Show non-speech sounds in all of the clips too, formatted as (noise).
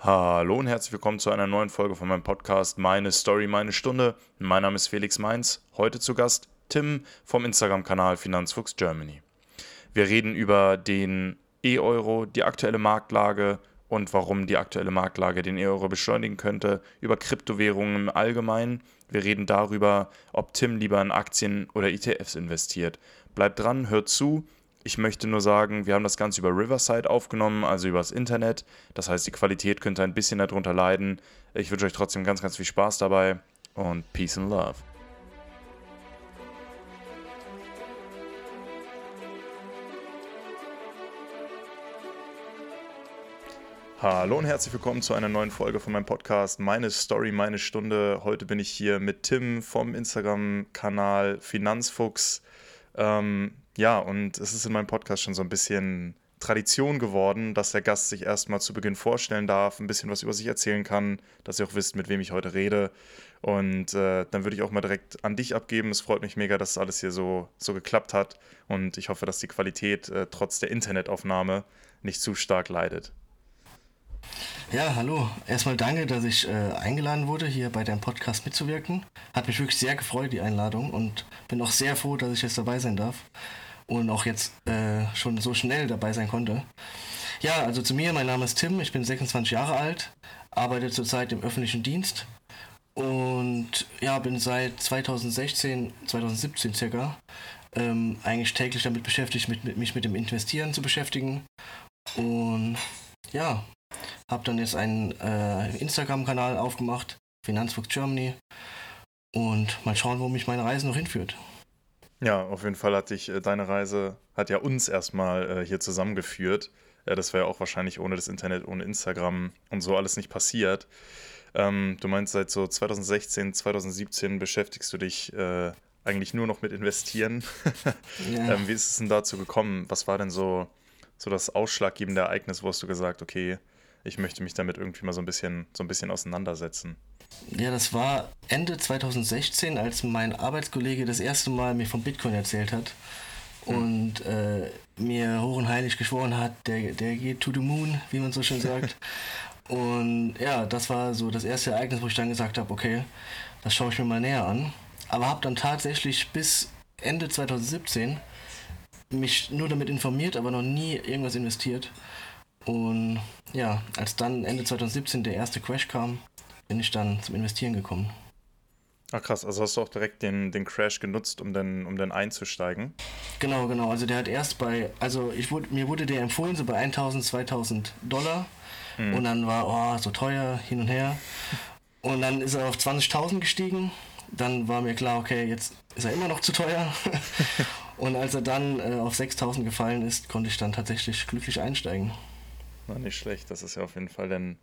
Hallo und herzlich willkommen zu einer neuen Folge von meinem Podcast Meine Story, meine Stunde. Mein Name ist Felix Mainz. Heute zu Gast Tim vom Instagram-Kanal Finanzfuchs Germany. Wir reden über den E-Euro, die aktuelle Marktlage und warum die aktuelle Marktlage den E-Euro beschleunigen könnte, über Kryptowährungen im Allgemeinen. Wir reden darüber, ob Tim lieber in Aktien oder ETFs investiert. Bleibt dran, hört zu ich möchte nur sagen, wir haben das Ganze über Riverside aufgenommen, also übers Internet. Das heißt, die Qualität könnte ein bisschen darunter leiden. Ich wünsche euch trotzdem ganz, ganz viel Spaß dabei und Peace and Love. Hallo und herzlich willkommen zu einer neuen Folge von meinem Podcast Meine Story, meine Stunde. Heute bin ich hier mit Tim vom Instagram-Kanal Finanzfuchs. Ähm, ja, und es ist in meinem Podcast schon so ein bisschen Tradition geworden, dass der Gast sich erstmal zu Beginn vorstellen darf, ein bisschen was über sich erzählen kann, dass ihr auch wisst, mit wem ich heute rede. Und äh, dann würde ich auch mal direkt an dich abgeben. Es freut mich mega, dass alles hier so, so geklappt hat. Und ich hoffe, dass die Qualität äh, trotz der Internetaufnahme nicht zu stark leidet. Ja, hallo. Erstmal danke, dass ich äh, eingeladen wurde, hier bei deinem Podcast mitzuwirken. Hat mich wirklich sehr gefreut, die Einladung. Und bin auch sehr froh, dass ich jetzt dabei sein darf und auch jetzt äh, schon so schnell dabei sein konnte. Ja, also zu mir, mein Name ist Tim, ich bin 26 Jahre alt, arbeite zurzeit im öffentlichen Dienst und ja, bin seit 2016, 2017 circa ähm, eigentlich täglich damit beschäftigt, mit, mit, mich mit dem Investieren zu beschäftigen. Und ja, habe dann jetzt einen äh, Instagram-Kanal aufgemacht, Finanzfuchs Germany. Und mal schauen, wo mich meine Reise noch hinführt. Ja, auf jeden Fall hat dich äh, deine Reise, hat ja uns erstmal äh, hier zusammengeführt. Äh, das wäre ja auch wahrscheinlich ohne das Internet, ohne Instagram und so alles nicht passiert. Ähm, du meinst, seit so 2016, 2017 beschäftigst du dich äh, eigentlich nur noch mit Investieren. (laughs) ja. ähm, wie ist es denn dazu gekommen? Was war denn so, so das ausschlaggebende Ereignis, wo hast du gesagt, okay, ich möchte mich damit irgendwie mal so ein bisschen, so ein bisschen auseinandersetzen? Ja, das war Ende 2016, als mein Arbeitskollege das erste Mal mir von Bitcoin erzählt hat hm. und äh, mir hoch und heilig geschworen hat, der, der geht to the moon, wie man so schön sagt. (laughs) und ja, das war so das erste Ereignis, wo ich dann gesagt habe, okay, das schaue ich mir mal näher an. Aber habe dann tatsächlich bis Ende 2017 mich nur damit informiert, aber noch nie irgendwas investiert. Und ja, als dann Ende 2017 der erste Crash kam, bin ich dann zum Investieren gekommen. Ach krass, also hast du auch direkt den, den Crash genutzt, um dann, um dann einzusteigen? Genau, genau. Also der hat erst bei, also ich wurde, mir wurde der empfohlen, so bei 1000, 2000 Dollar. Mhm. Und dann war, oh, so teuer, hin und her. Und dann ist er auf 20.000 gestiegen. Dann war mir klar, okay, jetzt ist er immer noch zu teuer. (laughs) und als er dann äh, auf 6000 gefallen ist, konnte ich dann tatsächlich glücklich einsteigen. Na, nicht schlecht. Das ist ja auf jeden Fall dann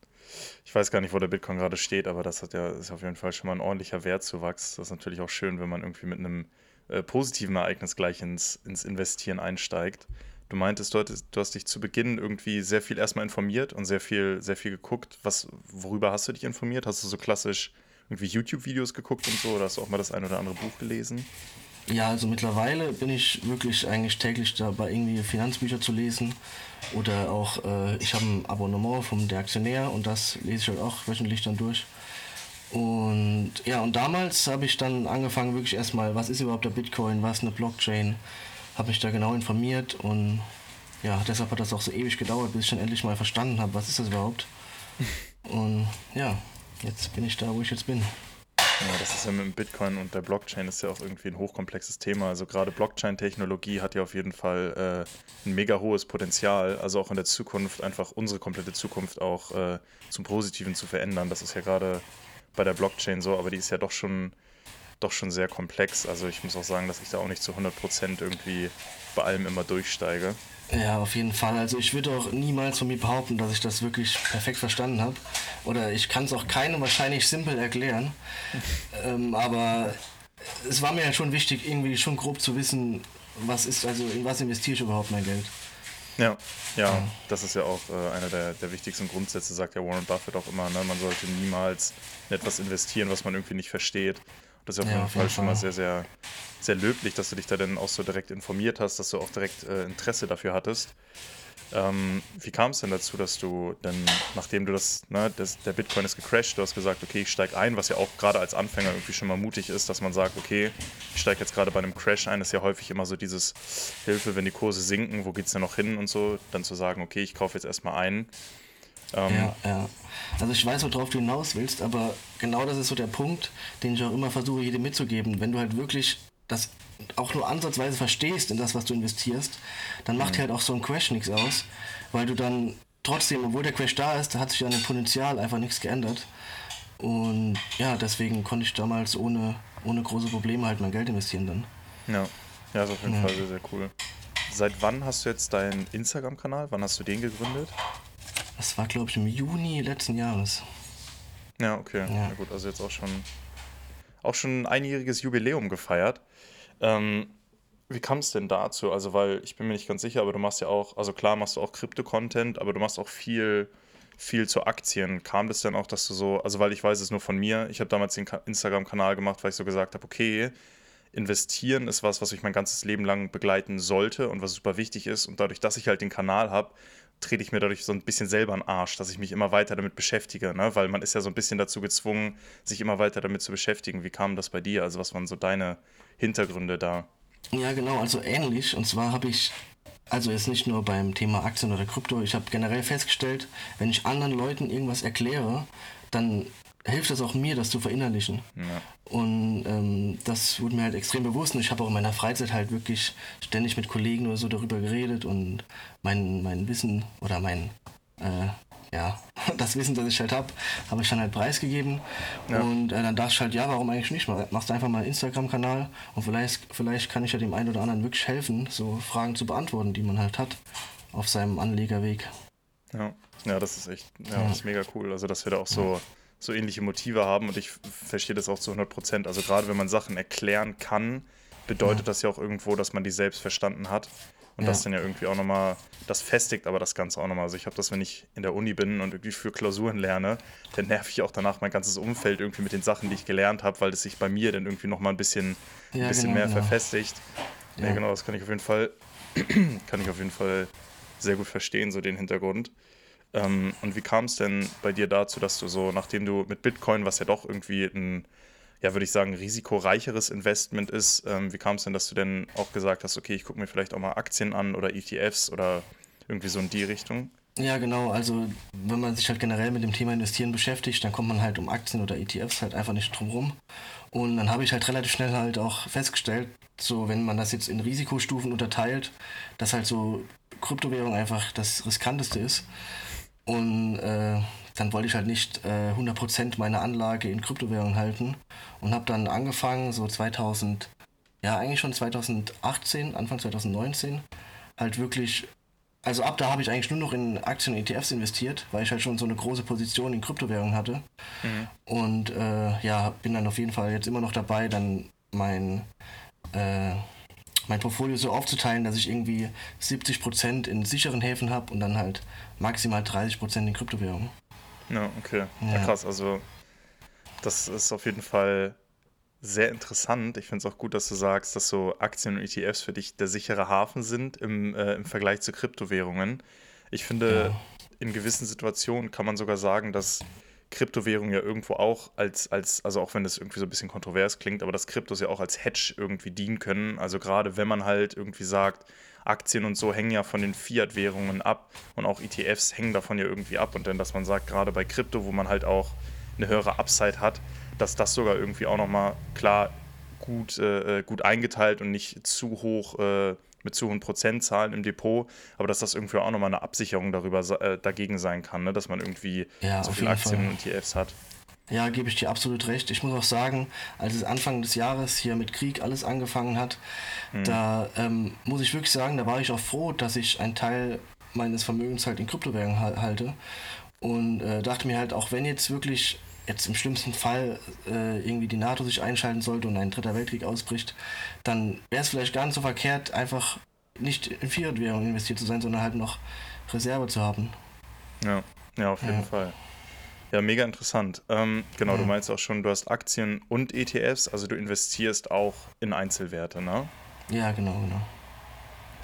ich weiß gar nicht, wo der Bitcoin gerade steht, aber das hat ja, ist auf jeden Fall schon mal ein ordentlicher Wertzuwachs. Das ist natürlich auch schön, wenn man irgendwie mit einem äh, positiven Ereignis gleich ins, ins Investieren einsteigt. Du meintest, du, hattest, du hast dich zu Beginn irgendwie sehr viel erstmal informiert und sehr viel, sehr viel geguckt. Was, worüber hast du dich informiert? Hast du so klassisch irgendwie YouTube-Videos geguckt und so oder hast du auch mal das ein oder andere Buch gelesen? Ja, also mittlerweile bin ich wirklich eigentlich täglich dabei, irgendwie Finanzbücher zu lesen. Oder auch, äh, ich habe ein Abonnement vom Der Aktionär und das lese ich halt auch wöchentlich dann durch. Und ja, und damals habe ich dann angefangen, wirklich erstmal, was ist überhaupt der Bitcoin, was ist eine Blockchain, habe mich da genau informiert und ja, deshalb hat das auch so ewig gedauert, bis ich dann endlich mal verstanden habe, was ist das überhaupt. (laughs) Und ja, jetzt bin ich da, wo ich jetzt bin. Ja, das ist ja mit dem Bitcoin und der Blockchain ist ja auch irgendwie ein hochkomplexes Thema. Also gerade Blockchain-Technologie hat ja auf jeden Fall äh, ein mega hohes Potenzial, also auch in der Zukunft einfach unsere komplette Zukunft auch äh, zum Positiven zu verändern. Das ist ja gerade bei der Blockchain so, aber die ist ja doch schon, doch schon sehr komplex. Also ich muss auch sagen, dass ich da auch nicht zu 100% irgendwie bei allem immer durchsteige. Ja, auf jeden Fall. Also ich würde auch niemals von mir behaupten, dass ich das wirklich perfekt verstanden habe. Oder ich kann es auch keinem wahrscheinlich simpel erklären. (laughs) ähm, aber es war mir halt schon wichtig, irgendwie schon grob zu wissen, was ist, also in was investiere ich überhaupt mein Geld. Ja, ja, das ist ja auch äh, einer der, der wichtigsten Grundsätze, sagt ja Warren Buffett auch immer. Ne? Man sollte niemals in etwas investieren, was man irgendwie nicht versteht. Das ist auf ja, jeden Fall jeden schon Fall. mal sehr, sehr, sehr löblich, dass du dich da dann auch so direkt informiert hast, dass du auch direkt äh, Interesse dafür hattest. Ähm, wie kam es denn dazu, dass du dann, nachdem du das, ne, das, der Bitcoin ist gecrashed, du hast gesagt, okay, ich steige ein, was ja auch gerade als Anfänger irgendwie schon mal mutig ist, dass man sagt, okay, ich steige jetzt gerade bei einem Crash ein, das ist ja häufig immer so dieses Hilfe, wenn die Kurse sinken, wo geht es denn noch hin und so, dann zu sagen, okay, ich kaufe jetzt erstmal ein. Ähm, ja, ja. Also ich weiß, worauf du hinaus willst, aber genau das ist so der Punkt, den ich auch immer versuche, jedem mitzugeben. Wenn du halt wirklich das auch nur ansatzweise verstehst in das, was du investierst, dann macht mhm. dir halt auch so ein Crash nichts aus, weil du dann trotzdem, obwohl der Crash da ist, da hat sich an dem Potenzial einfach nichts geändert. Und ja, deswegen konnte ich damals ohne, ohne große Probleme halt mein Geld investieren dann. Ja, ja ist auf jeden ja. Fall sehr, sehr cool. Seit wann hast du jetzt deinen Instagram-Kanal? Wann hast du den gegründet? Das war, glaube ich, im Juni letzten Jahres. Ja, okay. Ja. Na gut, also jetzt auch schon, auch schon ein einjähriges Jubiläum gefeiert. Ähm, wie kam es denn dazu? Also, weil ich bin mir nicht ganz sicher, aber du machst ja auch, also klar machst du auch Krypto-Content, aber du machst auch viel, viel zu Aktien. Kam das denn auch, dass du so, also weil ich weiß es nur von mir, ich habe damals den Instagram-Kanal gemacht, weil ich so gesagt habe, okay, investieren ist was, was ich mein ganzes Leben lang begleiten sollte und was super wichtig ist. Und dadurch, dass ich halt den Kanal habe, trete ich mir dadurch so ein bisschen selber einen Arsch, dass ich mich immer weiter damit beschäftige, ne? weil man ist ja so ein bisschen dazu gezwungen, sich immer weiter damit zu beschäftigen. Wie kam das bei dir? Also was waren so deine Hintergründe da? Ja, genau, also ähnlich. Und zwar habe ich, also jetzt nicht nur beim Thema Aktien oder Krypto, ich habe generell festgestellt, wenn ich anderen Leuten irgendwas erkläre, dann hilft es auch mir, das zu verinnerlichen. Ja. Und ähm, das wurde mir halt extrem bewusst. Und ich habe auch in meiner Freizeit halt wirklich ständig mit Kollegen oder so darüber geredet und mein, mein Wissen oder mein, äh, ja, (laughs) das Wissen, das ich halt habe, habe ich dann halt preisgegeben. Ja. Und äh, dann dachte ich halt, ja, warum eigentlich nicht? Machst einfach mal einen Instagram-Kanal und vielleicht, vielleicht kann ich ja dem einen oder anderen wirklich helfen, so Fragen zu beantworten, die man halt hat auf seinem Anlegerweg. Ja, ja das ist echt, ja, ja. Das ist mega cool. Also, dass wir da auch so so ähnliche Motive haben und ich verstehe das auch zu 100 Prozent. Also gerade wenn man Sachen erklären kann, bedeutet ja. das ja auch irgendwo, dass man die selbst verstanden hat. Und ja. das dann ja irgendwie auch nochmal, das festigt aber das Ganze auch nochmal. Also ich habe das, wenn ich in der Uni bin und irgendwie für Klausuren lerne, dann nerv ich auch danach mein ganzes Umfeld irgendwie mit den Sachen, die ich gelernt habe, weil das sich bei mir dann irgendwie nochmal ein bisschen, ja, ein bisschen genau, mehr genau. verfestigt. Ja. ja, genau, das kann ich auf jeden Fall, (clears throat) kann ich auf jeden Fall sehr gut verstehen, so den Hintergrund. Ähm, und wie kam es denn bei dir dazu, dass du so, nachdem du mit Bitcoin, was ja doch irgendwie ein, ja, würde ich sagen, risikoreicheres Investment ist, ähm, wie kam es denn, dass du denn auch gesagt hast, okay, ich gucke mir vielleicht auch mal Aktien an oder ETFs oder irgendwie so in die Richtung? Ja, genau. Also, wenn man sich halt generell mit dem Thema Investieren beschäftigt, dann kommt man halt um Aktien oder ETFs halt einfach nicht drum rum. Und dann habe ich halt relativ schnell halt auch festgestellt, so wenn man das jetzt in Risikostufen unterteilt, dass halt so Kryptowährung einfach das riskanteste ist. Und äh, dann wollte ich halt nicht äh, 100% meine Anlage in Kryptowährungen halten und habe dann angefangen, so 2000, ja eigentlich schon 2018, Anfang 2019, halt wirklich, also ab da habe ich eigentlich nur noch in Aktien und ETFs investiert, weil ich halt schon so eine große Position in Kryptowährungen hatte. Mhm. Und äh, ja, bin dann auf jeden Fall jetzt immer noch dabei, dann mein äh, mein Portfolio so aufzuteilen, dass ich irgendwie 70% in sicheren Häfen habe und dann halt maximal 30% in Kryptowährungen. Ja, okay. Ja. ja. krass. Also, das ist auf jeden Fall sehr interessant. Ich finde es auch gut, dass du sagst, dass so Aktien und ETFs für dich der sichere Hafen sind im, äh, im Vergleich zu Kryptowährungen. Ich finde, ja. in gewissen Situationen kann man sogar sagen, dass Kryptowährung ja irgendwo auch als, als, also auch wenn das irgendwie so ein bisschen kontrovers klingt, aber dass Kryptos ja auch als Hedge irgendwie dienen können. Also gerade wenn man halt irgendwie sagt, Aktien und so hängen ja von den Fiat-Währungen ab und auch ETFs hängen davon ja irgendwie ab. Und dann, dass man sagt, gerade bei Krypto, wo man halt auch eine höhere Upside hat, dass das sogar irgendwie auch nochmal klar gut, äh, äh, gut eingeteilt und nicht zu hoch äh, mit zu hohen Prozentzahlen im Depot, aber dass das irgendwie auch nochmal eine Absicherung darüber äh, dagegen sein kann, ne? dass man irgendwie ja, so viele Aktien Fall. und ETFs hat. Ja, gebe ich dir absolut recht. Ich muss auch sagen, als es Anfang des Jahres hier mit Krieg alles angefangen hat, mhm. da ähm, muss ich wirklich sagen, da war ich auch froh, dass ich einen Teil meines Vermögens halt in Kryptowährungen halte und äh, dachte mir halt, auch wenn jetzt wirklich jetzt im schlimmsten Fall äh, irgendwie die NATO sich einschalten sollte und ein dritter Weltkrieg ausbricht, dann wäre es vielleicht gar nicht so verkehrt, einfach nicht in Fiat-Währung investiert zu sein, sondern halt noch Reserve zu haben. Ja, ja, auf jeden ja. Fall. Ja, mega interessant. Ähm, genau, ja. du meinst auch schon, du hast Aktien und ETFs, also du investierst auch in Einzelwerte, ne? Ja, genau, genau.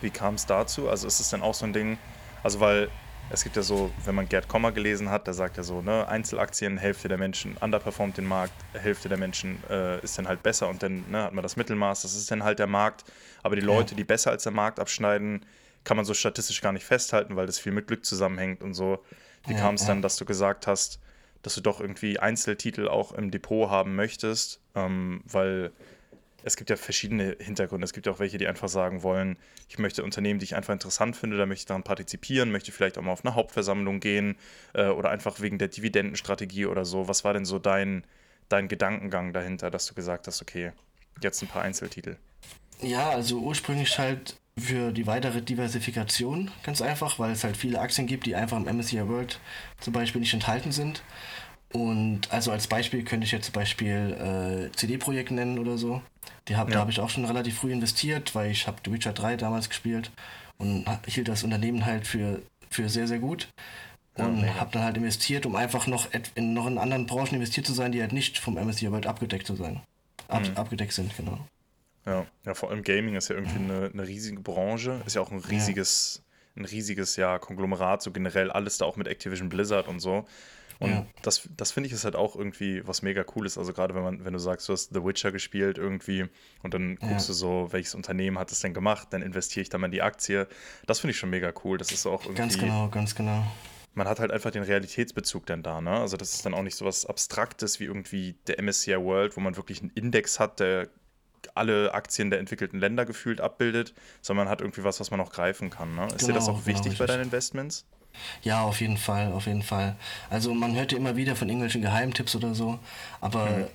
Wie kam es dazu? Also ist es denn auch so ein Ding, Also weil es gibt ja so, wenn man Gerd Kommer gelesen hat, der sagt ja so, ne, Einzelaktien, Hälfte der Menschen underperformt den Markt, Hälfte der Menschen äh, ist dann halt besser und dann ne, hat man das Mittelmaß, das ist dann halt der Markt. Aber die Leute, ja. die besser als der Markt abschneiden, kann man so statistisch gar nicht festhalten, weil das viel mit Glück zusammenhängt und so. Wie ja, kam es ja. dann, dass du gesagt hast, dass du doch irgendwie Einzeltitel auch im Depot haben möchtest? Ähm, weil es gibt ja verschiedene Hintergründe. Es gibt ja auch welche, die einfach sagen wollen, ich möchte Unternehmen, die ich einfach interessant finde, da möchte ich daran partizipieren, möchte vielleicht auch mal auf eine Hauptversammlung gehen äh, oder einfach wegen der Dividendenstrategie oder so. Was war denn so dein, dein Gedankengang dahinter, dass du gesagt hast, okay, jetzt ein paar Einzeltitel? Ja, also ursprünglich halt für die weitere Diversifikation, ganz einfach, weil es halt viele Aktien gibt, die einfach im MSCI World zum Beispiel nicht enthalten sind. Und also als Beispiel könnte ich jetzt zum Beispiel äh, CD-Projekt nennen oder so. Die hab, ja. Da habe ich auch schon relativ früh investiert, weil ich habe The Witcher 3 damals gespielt und hielt das Unternehmen halt für, für sehr, sehr gut. Und ja, habe dann halt investiert, um einfach noch in, noch in anderen Branchen investiert zu sein, die halt nicht vom MSCI World abgedeckt zu sein. Ab, mhm. Abgedeckt sind, genau. Ja, ja, vor allem Gaming ist ja irgendwie eine, eine riesige Branche, ist ja auch ein riesiges, ja. ein riesiges ja, Konglomerat, so generell alles da auch mit Activision Blizzard und so. Und ja. das, das finde ich ist halt auch irgendwie was mega cooles. Also gerade wenn man, wenn du sagst, du hast The Witcher gespielt irgendwie und dann guckst ja. du so, welches Unternehmen hat es denn gemacht, dann investiere ich da mal in die Aktie. Das finde ich schon mega cool. Das ist auch irgendwie. Ganz genau, ganz genau. Man hat halt einfach den Realitätsbezug dann da, ne? Also das ist dann auch nicht so was Abstraktes wie irgendwie der MSCI World, wo man wirklich einen Index hat, der alle Aktien der entwickelten Länder gefühlt abbildet, sondern man hat irgendwie was, was man auch greifen kann. Ne? Ist genau, dir das genau, auch wichtig genau, bei deinen Investments? Ja, auf jeden Fall, auf jeden Fall. Also man hört ja immer wieder von irgendwelchen Geheimtipps oder so, aber mhm.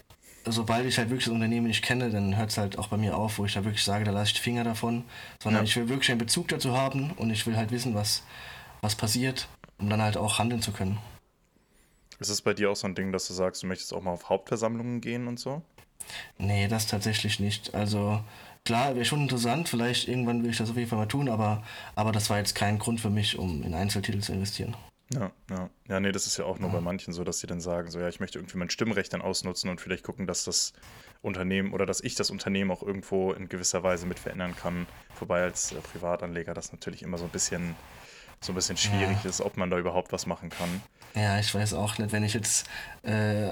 sobald ich halt wirklich das Unternehmen nicht kenne, dann hört es halt auch bei mir auf, wo ich da wirklich sage, da lasse ich die Finger davon, sondern ja. ich will wirklich einen Bezug dazu haben und ich will halt wissen, was, was passiert, um dann halt auch handeln zu können. Ist es bei dir auch so ein Ding, dass du sagst, du möchtest auch mal auf Hauptversammlungen gehen und so? Nee, das tatsächlich nicht. Also klar, wäre schon interessant, vielleicht irgendwann will ich das auf jeden Fall mal tun, aber, aber das war jetzt kein Grund für mich, um in Einzeltitel zu investieren. Ja, ja. Ja, nee, das ist ja auch nur ja. bei manchen so, dass sie dann sagen, so ja, ich möchte irgendwie mein Stimmrecht dann ausnutzen und vielleicht gucken, dass das Unternehmen oder dass ich das Unternehmen auch irgendwo in gewisser Weise mit verändern kann. Wobei als äh, Privatanleger das natürlich immer so ein bisschen so ein bisschen schwierig ja. ist, ob man da überhaupt was machen kann. Ja, ich weiß auch nicht, wenn ich jetzt, äh,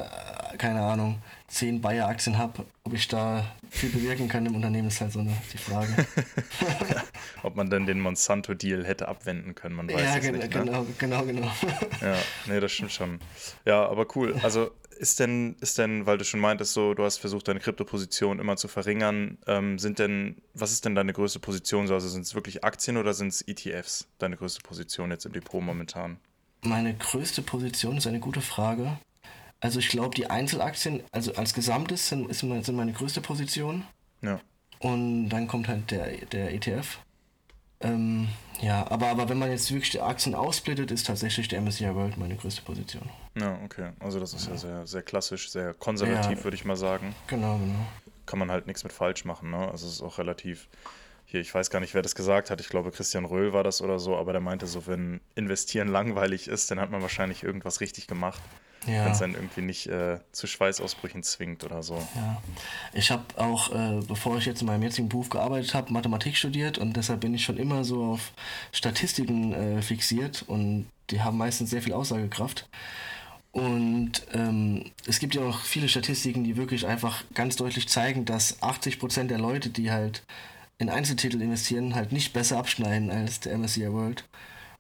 keine Ahnung, zehn Bayer-Aktien habe, ob ich da viel bewirken kann im Unternehmen, ist halt so eine, die Frage. (laughs) ob man dann den Monsanto-Deal hätte abwenden können, man weiß ja, es gen nicht. Ja, ne? genau, genau, genau. ja, nee, das stimmt schon. Ja, aber cool. Also ist denn, ist denn, weil du schon meintest, so, du hast versucht, deine Kryptoposition immer zu verringern, ähm, sind denn, was ist denn deine größte Position? Also sind es wirklich Aktien oder sind es ETFs, deine größte Position jetzt im Depot momentan? Meine größte Position ist eine gute Frage. Also ich glaube, die Einzelaktien, also als Gesamtes sind, sind meine größte Position. Ja. Und dann kommt halt der, der ETF. Ähm, ja, aber, aber wenn man jetzt wirklich die Aktien aufsplittet, ist tatsächlich der MSCI World meine größte Position. Ja, okay. Also das ist ja, ja sehr, sehr klassisch, sehr konservativ, ja, würde ich mal sagen. Genau, genau. Kann man halt nichts mit falsch machen, ne? Also es ist auch relativ. Hier, ich weiß gar nicht, wer das gesagt hat. Ich glaube, Christian Röhl war das oder so, aber der meinte so, wenn investieren langweilig ist, dann hat man wahrscheinlich irgendwas richtig gemacht ja. wenn es dann irgendwie nicht äh, zu Schweißausbrüchen zwingt oder so. Ja. Ich habe auch, äh, bevor ich jetzt in meinem jetzigen Beruf gearbeitet habe, Mathematik studiert und deshalb bin ich schon immer so auf Statistiken äh, fixiert und die haben meistens sehr viel Aussagekraft. Und ähm, es gibt ja auch viele Statistiken, die wirklich einfach ganz deutlich zeigen, dass 80% der Leute, die halt in Einzeltitel investieren, halt nicht besser abschneiden als der MSCI World.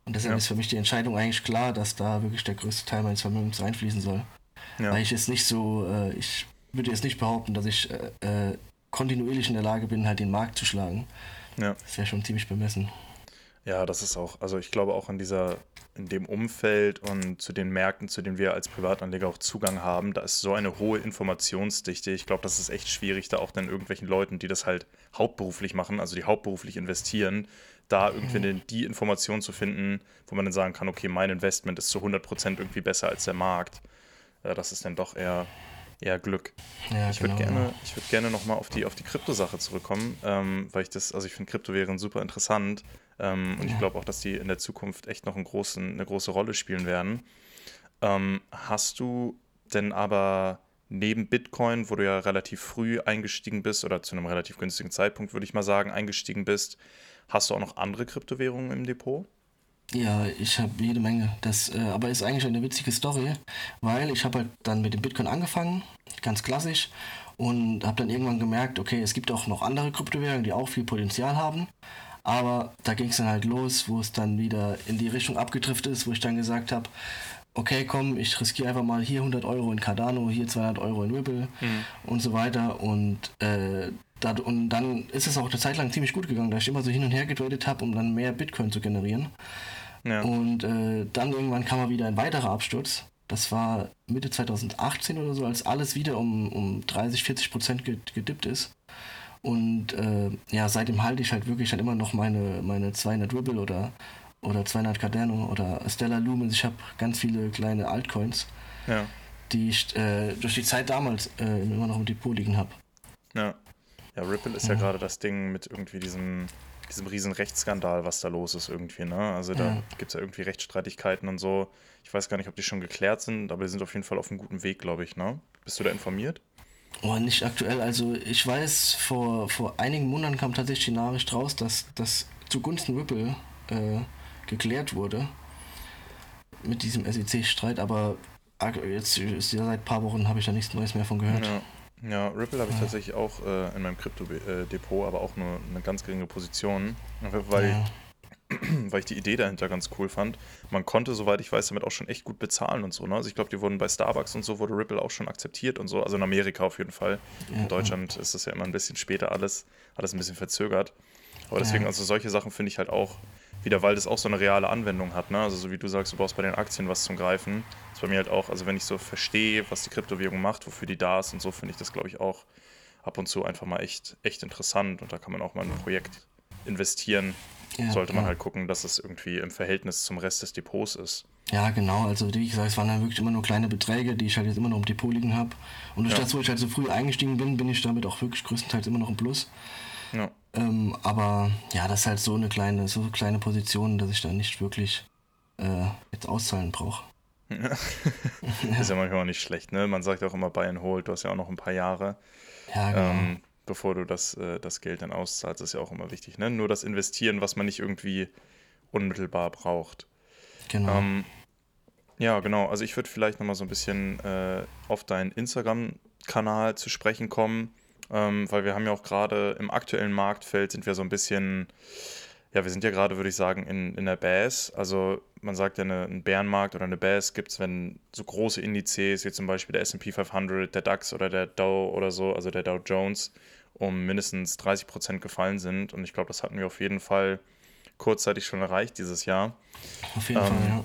Und deshalb ja. ist für mich die Entscheidung eigentlich klar, dass da wirklich der größte Teil meines Vermögens reinfließen soll. Ja. Weil ich jetzt nicht so, äh, ich würde jetzt nicht behaupten, dass ich äh, äh, kontinuierlich in der Lage bin, halt den Markt zu schlagen. Ja. Das wäre schon ziemlich bemessen. Ja, das ist auch, also ich glaube auch in dieser, in dem Umfeld und zu den Märkten, zu denen wir als Privatanleger auch Zugang haben, da ist so eine hohe Informationsdichte. Ich glaube, das ist echt schwierig, da auch dann irgendwelchen Leuten, die das halt hauptberuflich machen, also die hauptberuflich investieren, da irgendwie mhm. die Information zu finden, wo man dann sagen kann, okay, mein Investment ist zu 100% irgendwie besser als der Markt. Äh, das ist dann doch eher, eher Glück. Ja, ich würde genau. gerne, ich würd gerne nochmal auf die, auf die Krypto-Sache zurückkommen, ähm, weil ich das, also ich finde Kryptowährungen super interessant ähm, und ich glaube auch, dass die in der Zukunft echt noch einen großen, eine große Rolle spielen werden. Ähm, hast du denn aber neben Bitcoin, wo du ja relativ früh eingestiegen bist oder zu einem relativ günstigen Zeitpunkt, würde ich mal sagen, eingestiegen bist, Hast du auch noch andere Kryptowährungen im Depot? Ja, ich habe jede Menge. Das äh, aber ist eigentlich eine witzige Story, weil ich habe halt dann mit dem Bitcoin angefangen, ganz klassisch, und habe dann irgendwann gemerkt, okay, es gibt auch noch andere Kryptowährungen, die auch viel Potenzial haben. Aber da ging es dann halt los, wo es dann wieder in die Richtung abgedriftet ist, wo ich dann gesagt habe, okay, komm, ich riskiere einfach mal hier 100 Euro in Cardano, hier 200 Euro in Ripple mhm. und so weiter. Und, äh, da, und dann ist es auch eine Zeit lang ziemlich gut gegangen, da ich immer so hin und her getradet habe, um dann mehr Bitcoin zu generieren. Ja. Und äh, dann irgendwann kam mal wieder ein weiterer Absturz. Das war Mitte 2018 oder so, als alles wieder um, um 30, 40 Prozent gedippt ist. Und äh, ja, seitdem halte ich halt wirklich dann immer noch meine, meine 200 Ripple oder, oder 200 Cardano oder Stellar Lumens. Ich habe ganz viele kleine Altcoins, ja. die ich äh, durch die Zeit damals äh, immer noch im Depot liegen habe. Ja. ja, Ripple ist ja, ja gerade das Ding mit irgendwie diesem diesem riesen Rechtsskandal, was da los ist irgendwie. Ne? Also da ja. gibt es ja irgendwie Rechtsstreitigkeiten und so. Ich weiß gar nicht, ob die schon geklärt sind, aber die sind auf jeden Fall auf einem guten Weg, glaube ich. Ne? Bist du da informiert? Oh, nicht aktuell. Also ich weiß, vor, vor einigen Monaten kam tatsächlich die Nachricht raus, dass das zugunsten Ripple äh, geklärt wurde mit diesem SEC-Streit, aber jetzt ist ja seit ein paar Wochen habe ich da nichts Neues mehr von gehört. Ja. Ja, Ripple habe ich ja. tatsächlich auch äh, in meinem Krypto-Depot, aber auch nur eine ganz geringe Position, weil, ja. (clears throat) weil ich die Idee dahinter ganz cool fand. Man konnte, soweit ich weiß, damit auch schon echt gut bezahlen und so. Ne? Also ich glaube, die wurden bei Starbucks und so, wurde Ripple auch schon akzeptiert und so. Also in Amerika auf jeden Fall. Ja, in Deutschland ist das ja immer ein bisschen später alles, alles ein bisschen verzögert. Aber deswegen, also solche Sachen finde ich halt auch wieder, weil das auch so eine reale Anwendung hat. Ne? Also so wie du sagst, du brauchst bei den Aktien was zum Greifen. Das ist bei mir halt auch, also wenn ich so verstehe, was die Kryptowährung macht, wofür die da ist und so, finde ich das, glaube ich, auch ab und zu einfach mal echt, echt interessant. Und da kann man auch mal in ein Projekt investieren. Ja, Sollte man ja. halt gucken, dass es irgendwie im Verhältnis zum Rest des Depots ist. Ja, genau. Also wie gesagt, es waren dann wirklich immer nur kleine Beträge, die ich halt jetzt immer noch im Depot liegen habe. Und durch ja. das, wo ich halt so früh eingestiegen bin, bin ich damit auch wirklich größtenteils immer noch im Plus. Ja. Ähm, aber ja, das ist halt so eine kleine, so eine kleine Position, dass ich da nicht wirklich äh, jetzt auszahlen brauche. (laughs) ist ja manchmal auch nicht schlecht, ne? Man sagt auch immer Buy and Hold, du hast ja auch noch ein paar Jahre. Ja, genau. Ähm, bevor du das, äh, das Geld dann auszahlst, ist ja auch immer wichtig, ne? Nur das Investieren, was man nicht irgendwie unmittelbar braucht. Genau. Ähm, ja, genau. Also ich würde vielleicht nochmal so ein bisschen äh, auf deinen Instagram-Kanal zu sprechen kommen ähm, weil wir haben ja auch gerade im aktuellen Marktfeld sind wir so ein bisschen, ja, wir sind ja gerade, würde ich sagen, in, in der Bass. Also man sagt ja, eine, einen Bärenmarkt oder eine Bass gibt es, wenn so große Indizes, wie zum Beispiel der S&P 500, der DAX oder der Dow oder so, also der Dow Jones, um mindestens 30 Prozent gefallen sind. Und ich glaube, das hatten wir auf jeden Fall kurzzeitig schon erreicht dieses Jahr. Auf jeden ähm, Fall, ja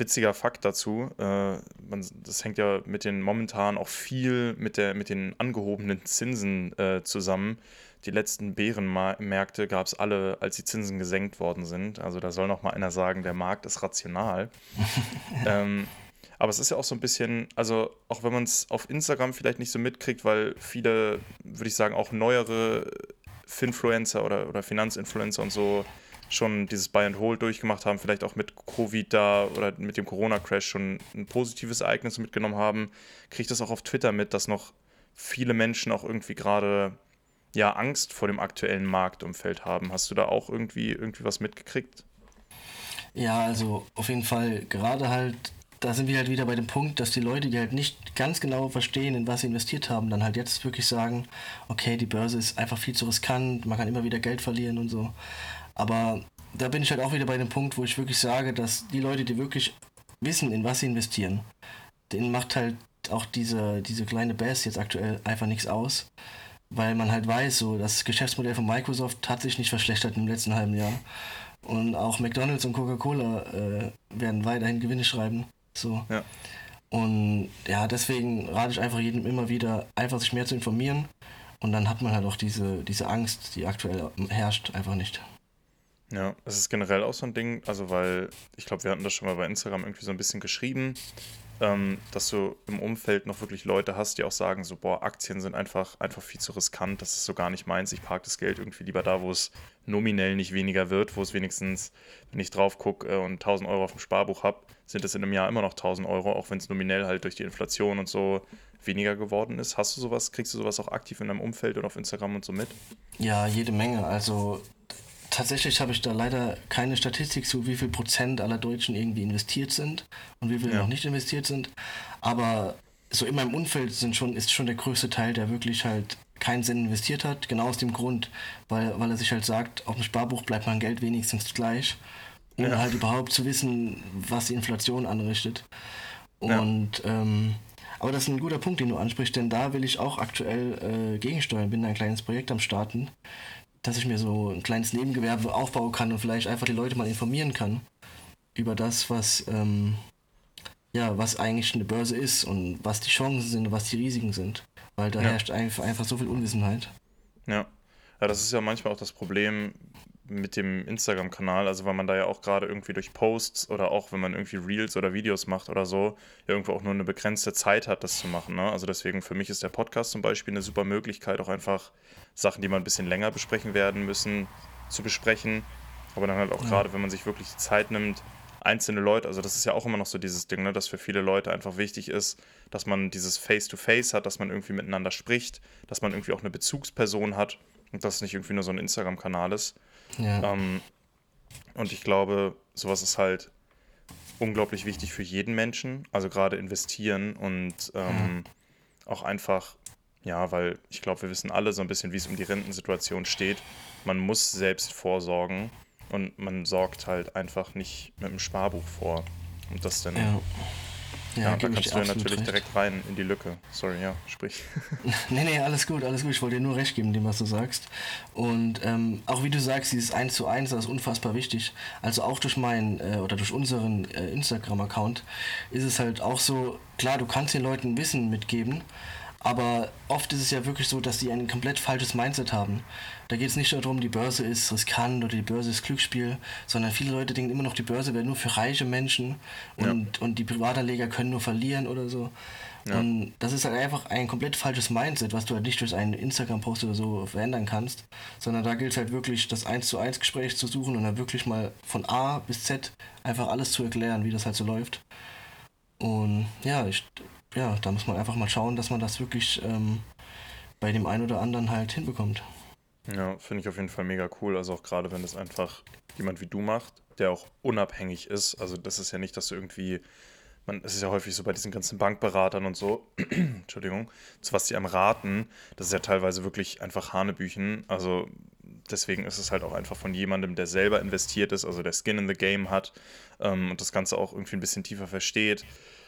witziger Fakt dazu. Äh, man, das hängt ja mit den momentan auch viel mit, der, mit den angehobenen Zinsen äh, zusammen. Die letzten Bärenmärkte gab es alle, als die Zinsen gesenkt worden sind. Also da soll noch mal einer sagen, der Markt ist rational. (laughs) ähm, aber es ist ja auch so ein bisschen, also auch wenn man es auf Instagram vielleicht nicht so mitkriegt, weil viele, würde ich sagen, auch neuere Finfluencer oder, oder Finanzinfluencer und so schon dieses Buy and Hold durchgemacht haben, vielleicht auch mit Covid da oder mit dem Corona-Crash schon ein positives Ereignis mitgenommen haben, kriege ich das auch auf Twitter mit, dass noch viele Menschen auch irgendwie gerade ja Angst vor dem aktuellen Marktumfeld haben. Hast du da auch irgendwie irgendwie was mitgekriegt? Ja, also auf jeden Fall gerade halt da sind wir halt wieder bei dem Punkt, dass die Leute, die halt nicht ganz genau verstehen, in was sie investiert haben, dann halt jetzt wirklich sagen, okay, die Börse ist einfach viel zu riskant, man kann immer wieder Geld verlieren und so. Aber da bin ich halt auch wieder bei dem Punkt, wo ich wirklich sage, dass die Leute, die wirklich wissen, in was sie investieren, denen macht halt auch diese, diese kleine Bass jetzt aktuell einfach nichts aus. Weil man halt weiß, so das Geschäftsmodell von Microsoft hat sich nicht verschlechtert im letzten halben Jahr. Und auch McDonalds und Coca-Cola äh, werden weiterhin Gewinne schreiben. So. Ja. Und ja, deswegen rate ich einfach jedem immer wieder, einfach sich mehr zu informieren. Und dann hat man halt auch diese, diese Angst, die aktuell herrscht, einfach nicht. Ja, es ist generell auch so ein Ding, also weil ich glaube, wir hatten das schon mal bei Instagram irgendwie so ein bisschen geschrieben, ähm, dass du im Umfeld noch wirklich Leute hast, die auch sagen, so, boah, Aktien sind einfach, einfach viel zu riskant, das ist so gar nicht meins, ich parke das Geld irgendwie lieber da, wo es nominell nicht weniger wird, wo es wenigstens, wenn ich drauf gucke äh, und 1000 Euro auf dem Sparbuch habe, sind es in einem Jahr immer noch 1000 Euro, auch wenn es nominell halt durch die Inflation und so weniger geworden ist. Hast du sowas, kriegst du sowas auch aktiv in deinem Umfeld und auf Instagram und so mit? Ja, jede Menge. Also tatsächlich habe ich da leider keine Statistik zu, wie viel Prozent aller Deutschen irgendwie investiert sind und wie viel ja. noch nicht investiert sind. Aber so in meinem Umfeld sind schon, ist schon der größte Teil, der wirklich halt keinen Sinn investiert hat. Genau aus dem Grund, weil, weil er sich halt sagt, auf dem Sparbuch bleibt mein Geld wenigstens gleich, ohne ja. halt überhaupt zu wissen, was die Inflation anrichtet. Und ja. ähm, aber das ist ein guter Punkt, den du ansprichst, denn da will ich auch aktuell äh, gegensteuern. Bin ein kleines Projekt am Starten, dass ich mir so ein kleines Nebengewerbe aufbauen kann und vielleicht einfach die Leute mal informieren kann über das, was ähm, ja, was eigentlich eine Börse ist und was die Chancen sind und was die Risiken sind. Weil da ja. herrscht einfach, einfach so viel Unwissenheit. Ja. Ja, das ist ja manchmal auch das Problem mit dem Instagram-Kanal, also weil man da ja auch gerade irgendwie durch Posts oder auch wenn man irgendwie Reels oder Videos macht oder so, ja irgendwo auch nur eine begrenzte Zeit hat, das zu machen. Ne? Also deswegen für mich ist der Podcast zum Beispiel eine super Möglichkeit, auch einfach Sachen, die man ein bisschen länger besprechen werden müssen, zu besprechen. Aber dann halt auch ja. gerade, wenn man sich wirklich die Zeit nimmt, einzelne Leute, also das ist ja auch immer noch so dieses Ding, ne, dass für viele Leute einfach wichtig ist, dass man dieses Face-to-Face -face hat, dass man irgendwie miteinander spricht, dass man irgendwie auch eine Bezugsperson hat und dass es nicht irgendwie nur so ein Instagram-Kanal ist. Ja. Ähm, und ich glaube, sowas ist halt unglaublich wichtig für jeden Menschen, also gerade investieren und ähm, ja. auch einfach, ja, weil ich glaube, wir wissen alle so ein bisschen, wie es um die Rentensituation steht. Man muss selbst vorsorgen und man sorgt halt einfach nicht mit dem Sparbuch vor. Und das dann. Ja. Ja, ja da kannst du ja natürlich recht. direkt rein in die Lücke. Sorry, ja, sprich. (laughs) nee, nee, alles gut, alles gut. Ich wollte dir nur recht geben, dem, was du sagst. Und ähm, auch wie du sagst, dieses 1 zu 1, das ist unfassbar wichtig. Also auch durch meinen äh, oder durch unseren äh, Instagram-Account ist es halt auch so, klar, du kannst den Leuten Wissen mitgeben, aber oft ist es ja wirklich so, dass sie ein komplett falsches Mindset haben. Da geht es nicht nur darum, die Börse ist riskant oder die Börse ist Glücksspiel, sondern viele Leute denken immer noch, die Börse wäre nur für reiche Menschen und, ja. und die Privatanleger können nur verlieren oder so. Ja. Und das ist halt einfach ein komplett falsches Mindset, was du halt nicht durch einen Instagram-Post oder so verändern kannst, sondern da gilt es halt wirklich, das 1 zu 1 Gespräch zu suchen und dann wirklich mal von A bis Z einfach alles zu erklären, wie das halt so läuft. Und ja, ich ja, da muss man einfach mal schauen, dass man das wirklich ähm, bei dem einen oder anderen halt hinbekommt. Ja, finde ich auf jeden Fall mega cool. Also auch gerade, wenn das einfach jemand wie du macht, der auch unabhängig ist. Also das ist ja nicht, dass du irgendwie, man, es ist ja häufig so bei diesen ganzen Bankberatern und so, (clears throat) Entschuldigung, zu was die einem raten, das ist ja teilweise wirklich einfach Hanebüchen. Also deswegen ist es halt auch einfach von jemandem, der selber investiert ist, also der Skin in the Game hat ähm, und das Ganze auch irgendwie ein bisschen tiefer versteht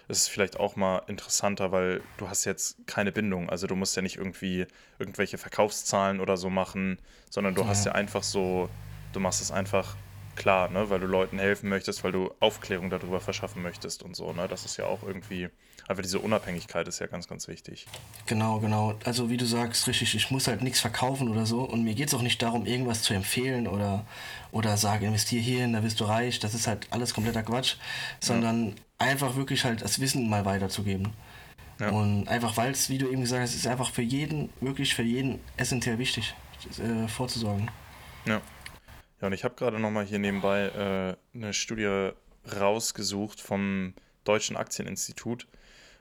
ist es vielleicht auch mal interessanter, weil du hast jetzt keine Bindung. Also du musst ja nicht irgendwie irgendwelche Verkaufszahlen oder so machen, sondern du ja. hast ja einfach so, du machst es einfach klar, ne? weil du Leuten helfen möchtest, weil du Aufklärung darüber verschaffen möchtest und so. Ne? Das ist ja auch irgendwie, aber diese Unabhängigkeit ist ja ganz, ganz wichtig. Genau, genau. Also wie du sagst, richtig, ich muss halt nichts verkaufen oder so. Und mir geht es auch nicht darum, irgendwas zu empfehlen oder, oder sagen, investier hierhin, da wirst du reich. Das ist halt alles kompletter Quatsch. Sondern ja. Einfach wirklich halt das Wissen mal weiterzugeben. Ja. Und einfach, weil es, wie du eben gesagt hast, ist einfach für jeden, wirklich für jeden essentiell wichtig, äh, vorzusorgen. Ja. Ja, und ich habe gerade nochmal hier nebenbei äh, eine Studie rausgesucht vom Deutschen Aktieninstitut.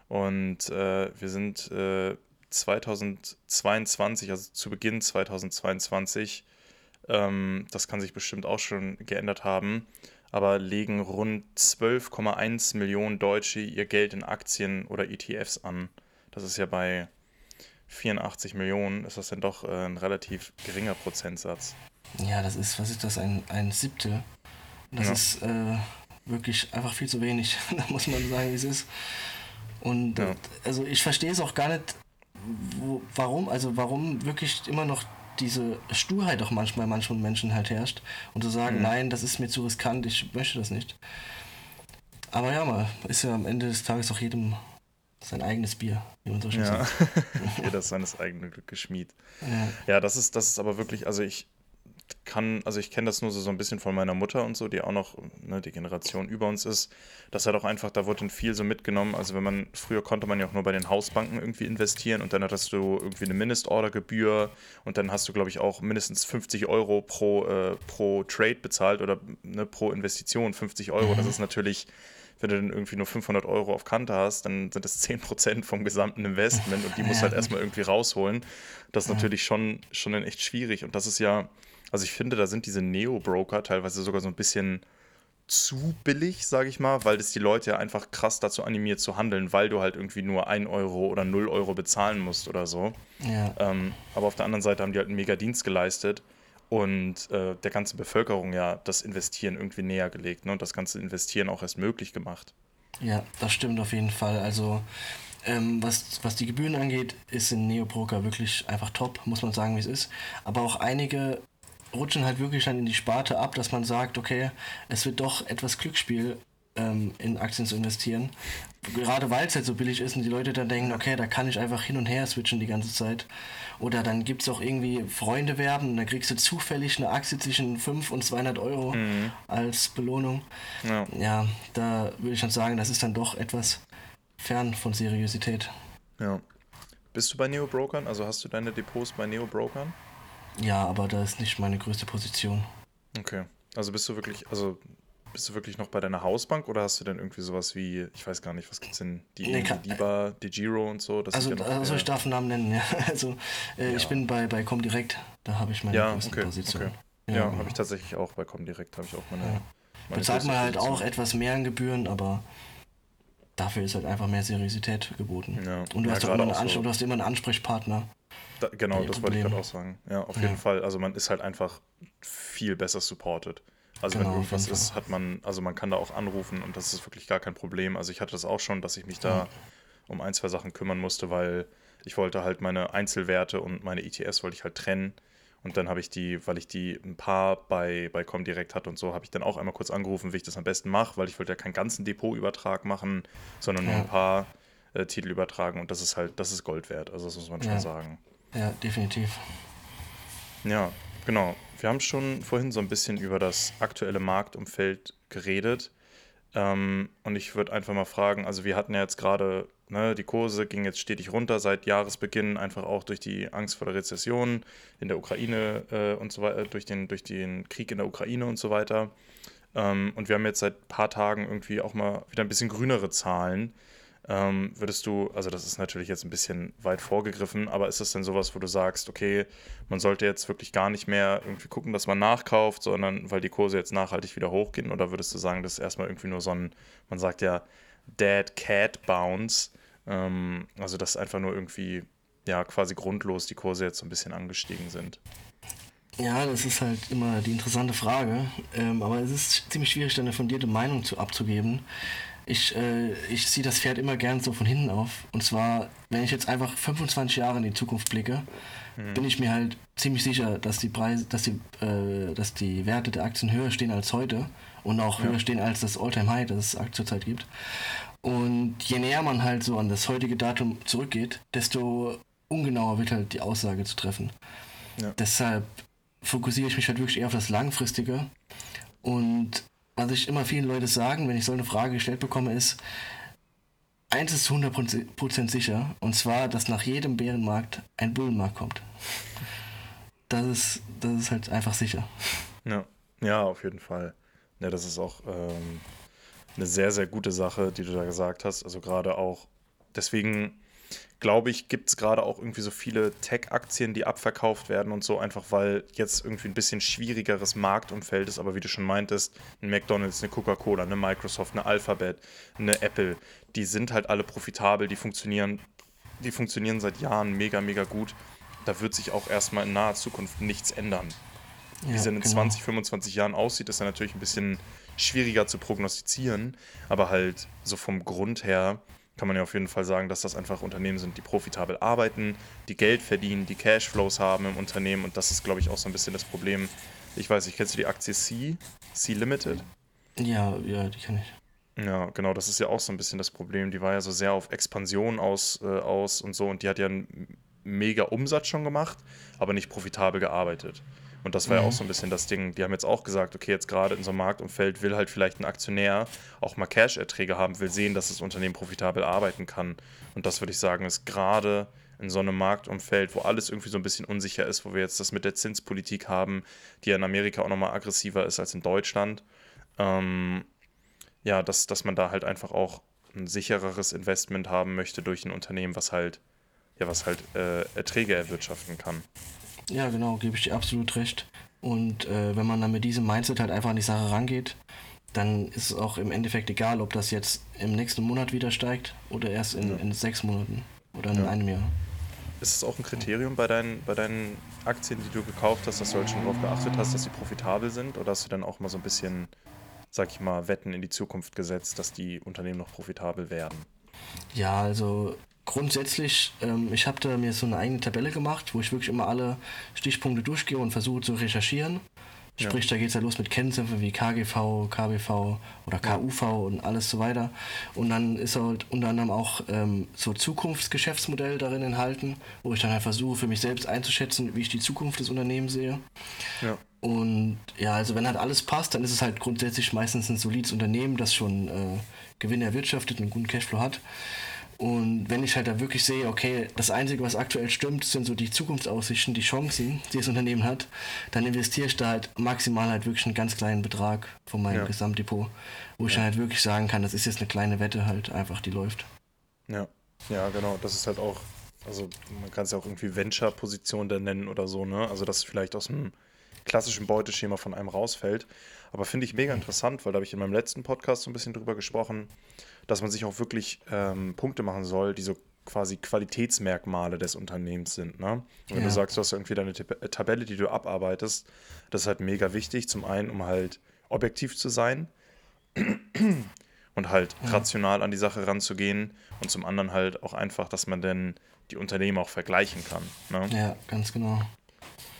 Und äh, wir sind äh, 2022, also zu Beginn 2022, ähm, das kann sich bestimmt auch schon geändert haben, aber legen rund 12,1 Millionen Deutsche ihr Geld in Aktien oder ETFs an. Das ist ja bei 84 Millionen, ist das dann doch äh, ein relativ geringer Prozentsatz. Ja, das ist, was ist das, ein, ein Siebtel? Das ja. ist äh, wirklich einfach viel zu wenig. (laughs) da muss man sagen, wie es ist. Und ja. also ich verstehe es auch gar nicht, wo, warum, also warum wirklich immer noch diese Sturheit auch manchmal manchen Menschen halt herrscht und zu sagen, mhm. nein, das ist mir zu riskant, ich möchte das nicht. Aber ja, mal, ist ja am Ende des Tages auch jedem sein eigenes Bier, wie man so schön ja. sagt. (laughs) Jeder seines eigenen Glückes Schmied. Ja. ja, das ist, das ist aber wirklich, also ich, kann, also ich kenne das nur so, so ein bisschen von meiner Mutter und so, die auch noch ne, die Generation über uns ist. Das hat auch einfach, da wurde dann viel so mitgenommen. Also wenn man, früher konnte man ja auch nur bei den Hausbanken irgendwie investieren und dann hattest du irgendwie eine Mindestordergebühr und dann hast du, glaube ich, auch mindestens 50 Euro pro, äh, pro Trade bezahlt oder ne, pro Investition 50 Euro. Das mhm. ist natürlich wenn du dann irgendwie nur 500 Euro auf Kante hast, dann sind das 10% vom gesamten Investment und die musst (laughs) du halt erstmal irgendwie rausholen. Das ist natürlich schon, schon dann echt schwierig und das ist ja, Also ich finde, da sind diese Neo-Broker teilweise sogar so ein bisschen zu billig, sage ich mal, weil das die Leute ja einfach krass dazu animiert zu handeln, weil du halt irgendwie nur 1 Euro oder 0 Euro bezahlen musst oder so. Ja. Ähm, aber auf der anderen Seite haben die halt einen mega Dienst geleistet und äh, der ganzen Bevölkerung ja das Investieren irgendwie näher gelegt ne? und das ganze Investieren auch erst möglich gemacht. Ja, das stimmt auf jeden Fall. Also ähm, was, was die Gebühren angeht, ist in Neobroker wirklich einfach top, muss man sagen, wie es ist. Aber auch einige rutschen halt wirklich dann in die Sparte ab, dass man sagt, okay, es wird doch etwas Glücksspiel ähm, in Aktien zu investieren. Gerade weil es halt so billig ist und die Leute dann denken, okay, da kann ich einfach hin und her switchen die ganze Zeit. Oder dann gibt es auch irgendwie Freunde werben und dann kriegst du zufällig eine Aktie zwischen 5 und 200 Euro mhm. als Belohnung. Ja. ja, da würde ich dann sagen, das ist dann doch etwas fern von Seriosität. Ja. Bist du bei Neo-Brokern? Also hast du deine Depots bei Neo-Brokern? Ja, aber da ist nicht meine größte Position. Okay. Also bist du wirklich, also bist du wirklich noch bei deiner Hausbank oder hast du denn irgendwie sowas wie, ich weiß gar nicht, was gibt's denn, die nee, kann, DIBA, die Giro und so? Das also, ja noch, also ich darf einen Namen nennen, ja. (laughs) Also äh, ja. ich bin bei, bei Comdirect, da habe ich meine ja, größte okay, Position. Okay. Ja, ja genau. habe ich tatsächlich auch bei Comdirect, habe ich auch meine. Ja. meine Bezahlt man halt auch etwas mehr an Gebühren, aber dafür ist halt einfach mehr Seriosität geboten. Und du, hast immer eine so. du hast immer einen Ansprechpartner. Da, genau, das wollte ich gerade auch sagen. Ja, auf ja. jeden Fall. Also man ist halt einfach viel besser supported. Also genau, wenn irgendwas ist, hat man, also man kann da auch anrufen und das ist wirklich gar kein Problem. Also ich hatte das auch schon, dass ich mich da um ein, zwei Sachen kümmern musste, weil ich wollte halt meine Einzelwerte und meine ETS wollte ich halt trennen. Und dann habe ich die, weil ich die ein paar bei, bei Comdirect hatte und so, habe ich dann auch einmal kurz angerufen, wie ich das am besten mache, weil ich wollte ja keinen ganzen Depotübertrag machen, sondern nur ein paar äh, Titel übertragen und das ist halt, das ist Gold wert. Also das muss man schon sagen. Ja, definitiv. Ja, genau. Wir haben schon vorhin so ein bisschen über das aktuelle Marktumfeld geredet. Ähm, und ich würde einfach mal fragen, also wir hatten ja jetzt gerade, ne, die Kurse gingen jetzt stetig runter seit Jahresbeginn, einfach auch durch die Angst vor der Rezession in der Ukraine äh, und so weiter, durch den, durch den Krieg in der Ukraine und so weiter. Ähm, und wir haben jetzt seit ein paar Tagen irgendwie auch mal wieder ein bisschen grünere Zahlen. Ähm, würdest du, also das ist natürlich jetzt ein bisschen weit vorgegriffen, aber ist das denn sowas, wo du sagst, okay, man sollte jetzt wirklich gar nicht mehr irgendwie gucken, dass man nachkauft, sondern weil die Kurse jetzt nachhaltig wieder hochgehen? Oder würdest du sagen, das ist erstmal irgendwie nur so ein, man sagt ja, Dead Cat Bounce, ähm, also dass einfach nur irgendwie, ja, quasi grundlos die Kurse jetzt so ein bisschen angestiegen sind? Ja, das ist halt immer die interessante Frage. Ähm, aber es ist ziemlich schwierig, eine fundierte Meinung zu abzugeben ich, äh, ich ziehe das Pferd immer gern so von hinten auf. Und zwar, wenn ich jetzt einfach 25 Jahre in die Zukunft blicke, mhm. bin ich mir halt ziemlich sicher, dass die Preise, dass die, äh, dass die Werte der Aktien höher stehen als heute und auch ja. höher stehen als das Alltime High, das es zurzeit gibt. Und je näher man halt so an das heutige Datum zurückgeht, desto ungenauer wird halt die Aussage zu treffen. Ja. Deshalb fokussiere ich mich halt wirklich eher auf das Langfristige und was ich immer vielen Leuten sagen, wenn ich so eine Frage gestellt bekomme, ist, eins ist zu 100% sicher, und zwar, dass nach jedem Bärenmarkt ein Bullenmarkt kommt. Das ist, das ist halt einfach sicher. Ja, ja auf jeden Fall. Ja, das ist auch ähm, eine sehr, sehr gute Sache, die du da gesagt hast. Also gerade auch, deswegen glaube ich, gibt es gerade auch irgendwie so viele Tech-Aktien, die abverkauft werden und so, einfach weil jetzt irgendwie ein bisschen schwierigeres Marktumfeld ist. Aber wie du schon meintest, ein McDonalds, eine Coca-Cola, eine Microsoft, eine Alphabet, eine Apple, die sind halt alle profitabel, die funktionieren, die funktionieren seit Jahren mega, mega gut. Da wird sich auch erstmal in naher Zukunft nichts ändern. Ja, wie es in genau. 20, 25 Jahren aussieht, ist dann natürlich ein bisschen schwieriger zu prognostizieren, aber halt so vom Grund her kann man ja auf jeden Fall sagen, dass das einfach Unternehmen sind, die profitabel arbeiten, die Geld verdienen, die Cashflows haben im Unternehmen und das ist, glaube ich, auch so ein bisschen das Problem. Ich weiß nicht, kennst du die Aktie C? C Limited? Ja, ja, die kenne ich. Ja, genau, das ist ja auch so ein bisschen das Problem. Die war ja so sehr auf Expansion aus, äh, aus und so und die hat ja einen mega Umsatz schon gemacht, aber nicht profitabel gearbeitet. Und das war mhm. ja auch so ein bisschen das Ding. Die haben jetzt auch gesagt, okay, jetzt gerade in so einem Marktumfeld will halt vielleicht ein Aktionär auch mal Cash-Erträge haben, will sehen, dass das Unternehmen profitabel arbeiten kann. Und das würde ich sagen, ist gerade in so einem Marktumfeld, wo alles irgendwie so ein bisschen unsicher ist, wo wir jetzt das mit der Zinspolitik haben, die ja in Amerika auch nochmal aggressiver ist als in Deutschland. Ähm, ja, dass, dass man da halt einfach auch ein sichereres Investment haben möchte durch ein Unternehmen, was halt, ja, was halt äh, Erträge erwirtschaften kann. Ja, genau, gebe ich dir absolut recht. Und äh, wenn man dann mit diesem Mindset halt einfach an die Sache rangeht, dann ist es auch im Endeffekt egal, ob das jetzt im nächsten Monat wieder steigt oder erst in, ja. in sechs Monaten oder in ja. einem Jahr. Ist es auch ein Kriterium bei deinen, bei deinen Aktien, die du gekauft hast, dass du halt schon darauf geachtet hast, dass sie profitabel sind? Oder hast du dann auch mal so ein bisschen, sag ich mal, Wetten in die Zukunft gesetzt, dass die Unternehmen noch profitabel werden? Ja, also grundsätzlich, ähm, ich habe da mir so eine eigene Tabelle gemacht, wo ich wirklich immer alle Stichpunkte durchgehe und versuche zu recherchieren. Sprich, ja. da geht es ja los mit Kennzahlen wie KGV, KBV oder KUV und alles so weiter. Und dann ist halt unter anderem auch ähm, so Zukunftsgeschäftsmodell darin enthalten, wo ich dann halt versuche, für mich selbst einzuschätzen, wie ich die Zukunft des Unternehmens sehe. Ja. Und ja, also wenn halt alles passt, dann ist es halt grundsätzlich meistens ein solides Unternehmen, das schon äh, Gewinn erwirtschaftet und einen guten Cashflow hat. Und wenn ich halt da wirklich sehe, okay, das Einzige, was aktuell stimmt, sind so die Zukunftsaussichten, die Chancen, die das Unternehmen hat, dann investiere ich da halt maximal halt wirklich einen ganz kleinen Betrag von meinem ja. Gesamtdepot, wo ich ja. halt wirklich sagen kann, das ist jetzt eine kleine Wette halt einfach, die läuft. Ja, ja, genau. Das ist halt auch, also man kann es ja auch irgendwie Venture-Position dann nennen oder so, ne? Also dass es vielleicht aus einem klassischen Beuteschema von einem rausfällt. Aber finde ich mega interessant, weil da habe ich in meinem letzten Podcast so ein bisschen drüber gesprochen dass man sich auch wirklich ähm, Punkte machen soll, die so quasi Qualitätsmerkmale des Unternehmens sind. Ne? Und wenn ja. du sagst, du hast irgendwie deine äh, Tabelle, die du abarbeitest, das ist halt mega wichtig. Zum einen, um halt objektiv zu sein und halt ja. rational an die Sache ranzugehen und zum anderen halt auch einfach, dass man denn die Unternehmen auch vergleichen kann. Ne? Ja, ganz genau.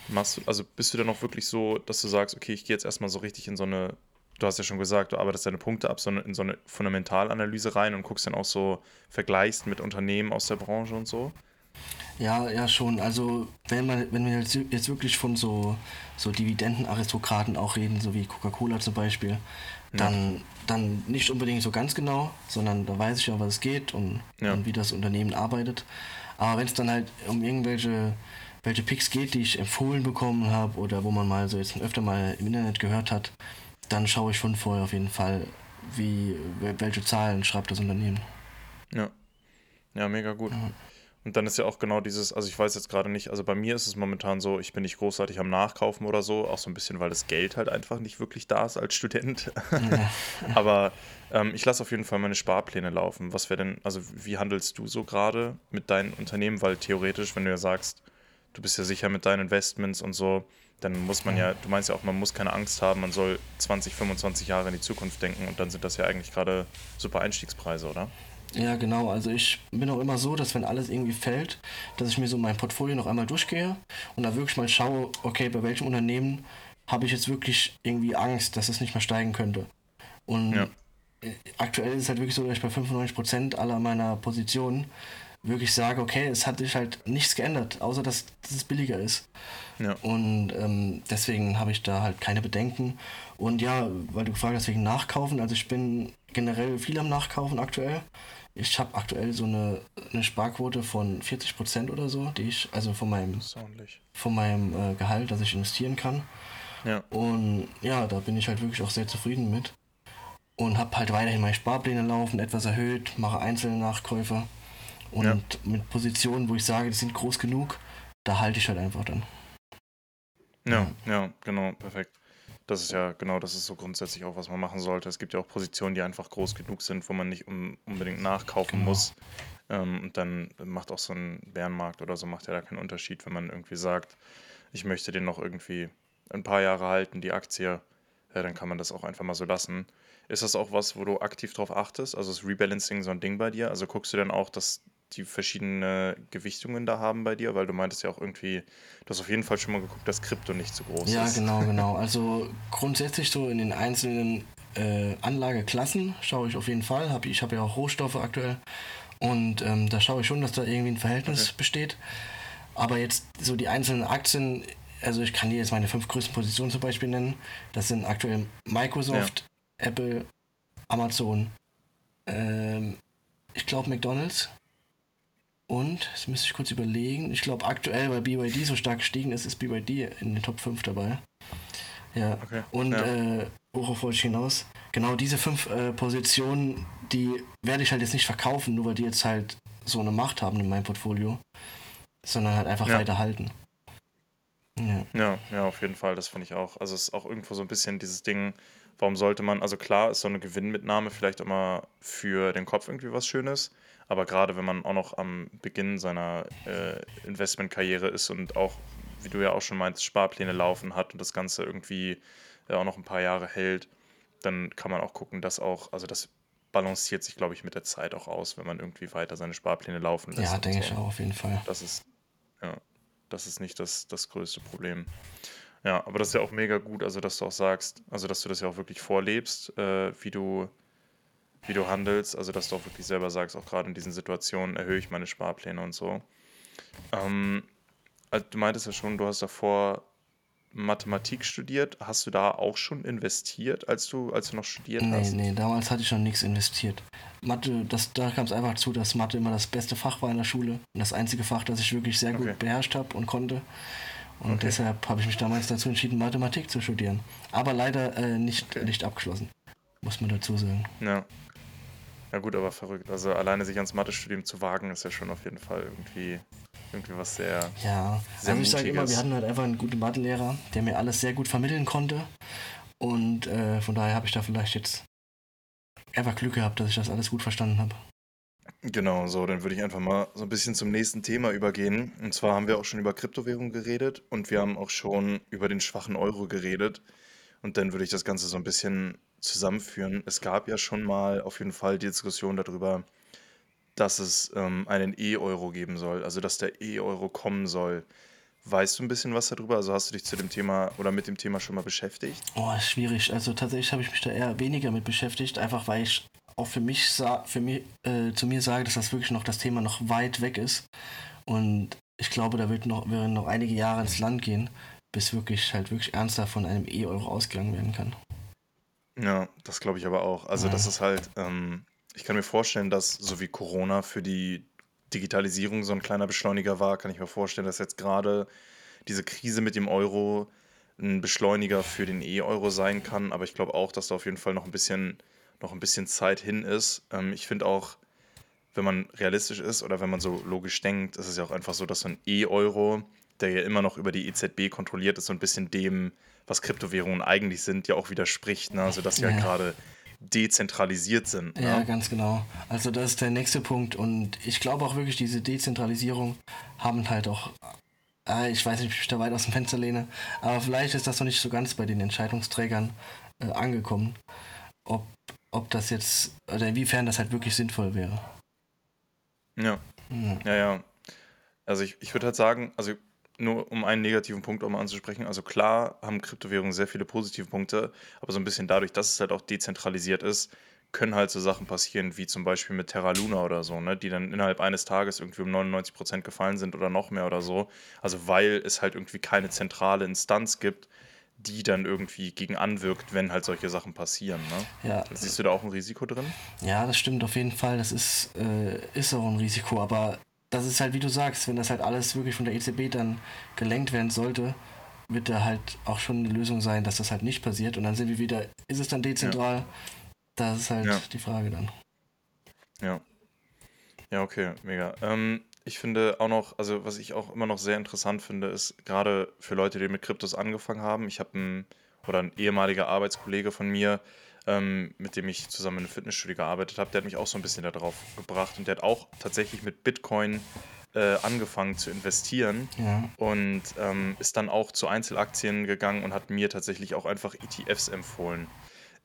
Machst du, also bist du dann auch wirklich so, dass du sagst, okay, ich gehe jetzt erstmal so richtig in so eine du hast ja schon gesagt, du arbeitest deine Punkte ab so in so eine Fundamentalanalyse rein und guckst dann auch so, vergleichst mit Unternehmen aus der Branche und so? Ja, ja, schon. Also, wenn, man, wenn wir jetzt wirklich von so, so Dividendenaristokraten auch reden, so wie Coca-Cola zum Beispiel, dann, ja. dann nicht unbedingt so ganz genau, sondern da weiß ich ja, was es geht und, ja. und wie das Unternehmen arbeitet. Aber wenn es dann halt um irgendwelche welche Picks geht, die ich empfohlen bekommen habe oder wo man mal so jetzt öfter mal im Internet gehört hat, dann schaue ich schon vorher auf jeden Fall, wie, welche Zahlen schreibt das Unternehmen. Ja. Ja, mega gut. Ja. Und dann ist ja auch genau dieses, also ich weiß jetzt gerade nicht, also bei mir ist es momentan so, ich bin nicht großartig am Nachkaufen oder so, auch so ein bisschen, weil das Geld halt einfach nicht wirklich da ist als Student. Ja. (laughs) Aber ähm, ich lasse auf jeden Fall meine Sparpläne laufen. Was wäre denn, also wie handelst du so gerade mit deinen Unternehmen? Weil theoretisch, wenn du ja sagst, du bist ja sicher mit deinen Investments und so, dann muss man ja, du meinst ja auch, man muss keine Angst haben, man soll 20, 25 Jahre in die Zukunft denken und dann sind das ja eigentlich gerade super Einstiegspreise, oder? Ja, genau. Also ich bin auch immer so, dass wenn alles irgendwie fällt, dass ich mir so mein Portfolio noch einmal durchgehe und da wirklich mal schaue, okay, bei welchem Unternehmen habe ich jetzt wirklich irgendwie Angst, dass es nicht mehr steigen könnte. Und ja. aktuell ist es halt wirklich so, dass ich bei 95% aller meiner Positionen wirklich sage, okay, es hat sich halt nichts geändert, außer dass, dass es billiger ist. Ja. Und ähm, deswegen habe ich da halt keine Bedenken. Und ja, weil du gefragt hast wegen Nachkaufen, also ich bin generell viel am Nachkaufen aktuell. Ich habe aktuell so eine, eine Sparquote von 40 Prozent oder so, die ich, also von meinem, von meinem äh, Gehalt, das ich investieren kann. Ja. Und ja, da bin ich halt wirklich auch sehr zufrieden mit. Und habe halt weiterhin meine Sparpläne laufen, etwas erhöht, mache einzelne Nachkäufe. Und ja. mit Positionen, wo ich sage, die sind groß genug, da halte ich halt einfach dann. Ja, ja, genau, perfekt. Das ist ja, genau, das ist so grundsätzlich auch, was man machen sollte. Es gibt ja auch Positionen, die einfach groß genug sind, wo man nicht um, unbedingt nachkaufen genau. muss. Ähm, und dann macht auch so ein Bärenmarkt oder so, macht ja da keinen Unterschied, wenn man irgendwie sagt, ich möchte den noch irgendwie ein paar Jahre halten, die Aktie, ja, dann kann man das auch einfach mal so lassen. Ist das auch was, wo du aktiv drauf achtest? Also ist Rebalancing so ein Ding bei dir? Also guckst du dann auch, dass die verschiedene Gewichtungen da haben bei dir? Weil du meintest ja auch irgendwie, du hast auf jeden Fall schon mal geguckt, dass Krypto nicht so groß ja, ist. Ja, genau, (laughs) genau. Also grundsätzlich so in den einzelnen äh, Anlageklassen schaue ich auf jeden Fall. Hab, ich habe ja auch Rohstoffe aktuell und ähm, da schaue ich schon, dass da irgendwie ein Verhältnis okay. besteht. Aber jetzt so die einzelnen Aktien, also ich kann dir jetzt meine fünf größten Positionen zum Beispiel nennen. Das sind aktuell Microsoft, ja. Apple, Amazon, ähm, ich glaube McDonald's und, das müsste ich kurz überlegen, ich glaube aktuell, weil BYD so stark gestiegen ist, ist BYD in den Top 5 dabei. Ja, okay. und ja. Äh, worauf wollte ich hinaus? Genau diese fünf äh, Positionen, die werde ich halt jetzt nicht verkaufen, nur weil die jetzt halt so eine Macht haben in meinem Portfolio, sondern halt einfach ja. weiter halten. Ja. ja, ja, auf jeden Fall, das finde ich auch. Also es ist auch irgendwo so ein bisschen dieses Ding, warum sollte man, also klar ist so eine Gewinnmitnahme vielleicht mal für den Kopf irgendwie was Schönes, aber gerade wenn man auch noch am Beginn seiner äh, Investmentkarriere ist und auch, wie du ja auch schon meinst, Sparpläne laufen hat und das Ganze irgendwie ja, auch noch ein paar Jahre hält, dann kann man auch gucken, dass auch, also das balanciert sich, glaube ich, mit der Zeit auch aus, wenn man irgendwie weiter seine Sparpläne laufen lässt. Ja, denke so. ich auch auf jeden Fall. Das ist, ja, das ist nicht das, das größte Problem. Ja, aber das ist ja auch mega gut, also dass du auch sagst, also dass du das ja auch wirklich vorlebst, äh, wie du wie du handelst, also dass du auch wirklich selber sagst, auch gerade in diesen Situationen erhöhe ich meine Sparpläne und so. Ähm, also du meintest ja schon, du hast davor Mathematik studiert. Hast du da auch schon investiert, als du, als du noch studiert nee, hast? Nee, nee, damals hatte ich schon nichts investiert. Mathe, das, da kam es einfach zu, dass Mathe immer das beste Fach war in der Schule und das einzige Fach, das ich wirklich sehr gut okay. beherrscht habe und konnte. Und okay. deshalb habe ich mich damals dazu entschieden, Mathematik zu studieren. Aber leider äh, nicht, okay. nicht abgeschlossen, muss man dazu sagen. Ja. Ja gut, aber verrückt. Also alleine sich ans Mathe-Studium zu wagen, ist ja schon auf jeden Fall irgendwie, irgendwie was sehr. Ja, sehr also ich sage immer, wir hatten halt einfach einen guten Mathelehrer, der mir alles sehr gut vermitteln konnte. Und äh, von daher habe ich da vielleicht jetzt einfach Glück gehabt, dass ich das alles gut verstanden habe. Genau, so, dann würde ich einfach mal so ein bisschen zum nächsten Thema übergehen. Und zwar haben wir auch schon über Kryptowährungen geredet und wir haben auch schon über den schwachen Euro geredet. Und dann würde ich das Ganze so ein bisschen zusammenführen. Es gab ja schon mal auf jeden Fall die Diskussion darüber, dass es ähm, einen E-Euro geben soll, also dass der E-Euro kommen soll. Weißt du ein bisschen was darüber? Also hast du dich zu dem Thema oder mit dem Thema schon mal beschäftigt? Oh, schwierig. Also tatsächlich habe ich mich da eher weniger mit beschäftigt, einfach weil ich auch für mich, für mich äh, zu mir sage, dass das wirklich noch das Thema noch weit weg ist. Und ich glaube, da wird noch, werden noch einige Jahre ins Land gehen, bis wirklich halt wirklich ernsthaft von einem E-Euro ausgegangen werden kann. Ja, das glaube ich aber auch. Also, das ist halt, ähm, ich kann mir vorstellen, dass so wie Corona für die Digitalisierung so ein kleiner Beschleuniger war, kann ich mir vorstellen, dass jetzt gerade diese Krise mit dem Euro ein Beschleuniger für den E-Euro sein kann. Aber ich glaube auch, dass da auf jeden Fall noch ein bisschen, noch ein bisschen Zeit hin ist. Ähm, ich finde auch, wenn man realistisch ist oder wenn man so logisch denkt, ist es ja auch einfach so, dass so ein E-Euro, der ja immer noch über die EZB kontrolliert ist, so ein bisschen dem was Kryptowährungen eigentlich sind, ja auch widerspricht. Ne? Also dass sie ja, ja gerade dezentralisiert sind. Ne? Ja, ganz genau. Also das ist der nächste Punkt. Und ich glaube auch wirklich, diese Dezentralisierung haben halt auch, äh, ich weiß nicht, ob ich da weit aus dem Fenster lehne, aber vielleicht ist das noch nicht so ganz bei den Entscheidungsträgern äh, angekommen, ob, ob das jetzt, oder inwiefern das halt wirklich sinnvoll wäre. Ja. Ja, ja. ja. Also ich, ich würde halt sagen, also nur um einen negativen Punkt auch mal anzusprechen. Also klar haben Kryptowährungen sehr viele positive Punkte, aber so ein bisschen dadurch, dass es halt auch dezentralisiert ist, können halt so Sachen passieren, wie zum Beispiel mit Terra Luna oder so, ne, die dann innerhalb eines Tages irgendwie um 99 Prozent gefallen sind oder noch mehr oder so. Also weil es halt irgendwie keine zentrale Instanz gibt, die dann irgendwie gegen anwirkt, wenn halt solche Sachen passieren. Ne? Ja. Siehst du da auch ein Risiko drin? Ja, das stimmt auf jeden Fall. Das ist, äh, ist auch ein Risiko, aber das ist halt, wie du sagst, wenn das halt alles wirklich von der EZB dann gelenkt werden sollte, wird da halt auch schon eine Lösung sein, dass das halt nicht passiert. Und dann sind wir wieder, ist es dann dezentral? Ja. Das ist halt ja. die Frage dann. Ja. Ja, okay, mega. Ähm, ich finde auch noch, also was ich auch immer noch sehr interessant finde, ist gerade für Leute, die mit Kryptos angefangen haben. Ich habe einen, oder ein ehemaliger Arbeitskollege von mir, ähm, mit dem ich zusammen in einem Fitnessstudio gearbeitet habe, der hat mich auch so ein bisschen darauf gebracht und der hat auch tatsächlich mit Bitcoin äh, angefangen zu investieren ja. und ähm, ist dann auch zu Einzelaktien gegangen und hat mir tatsächlich auch einfach ETFs empfohlen.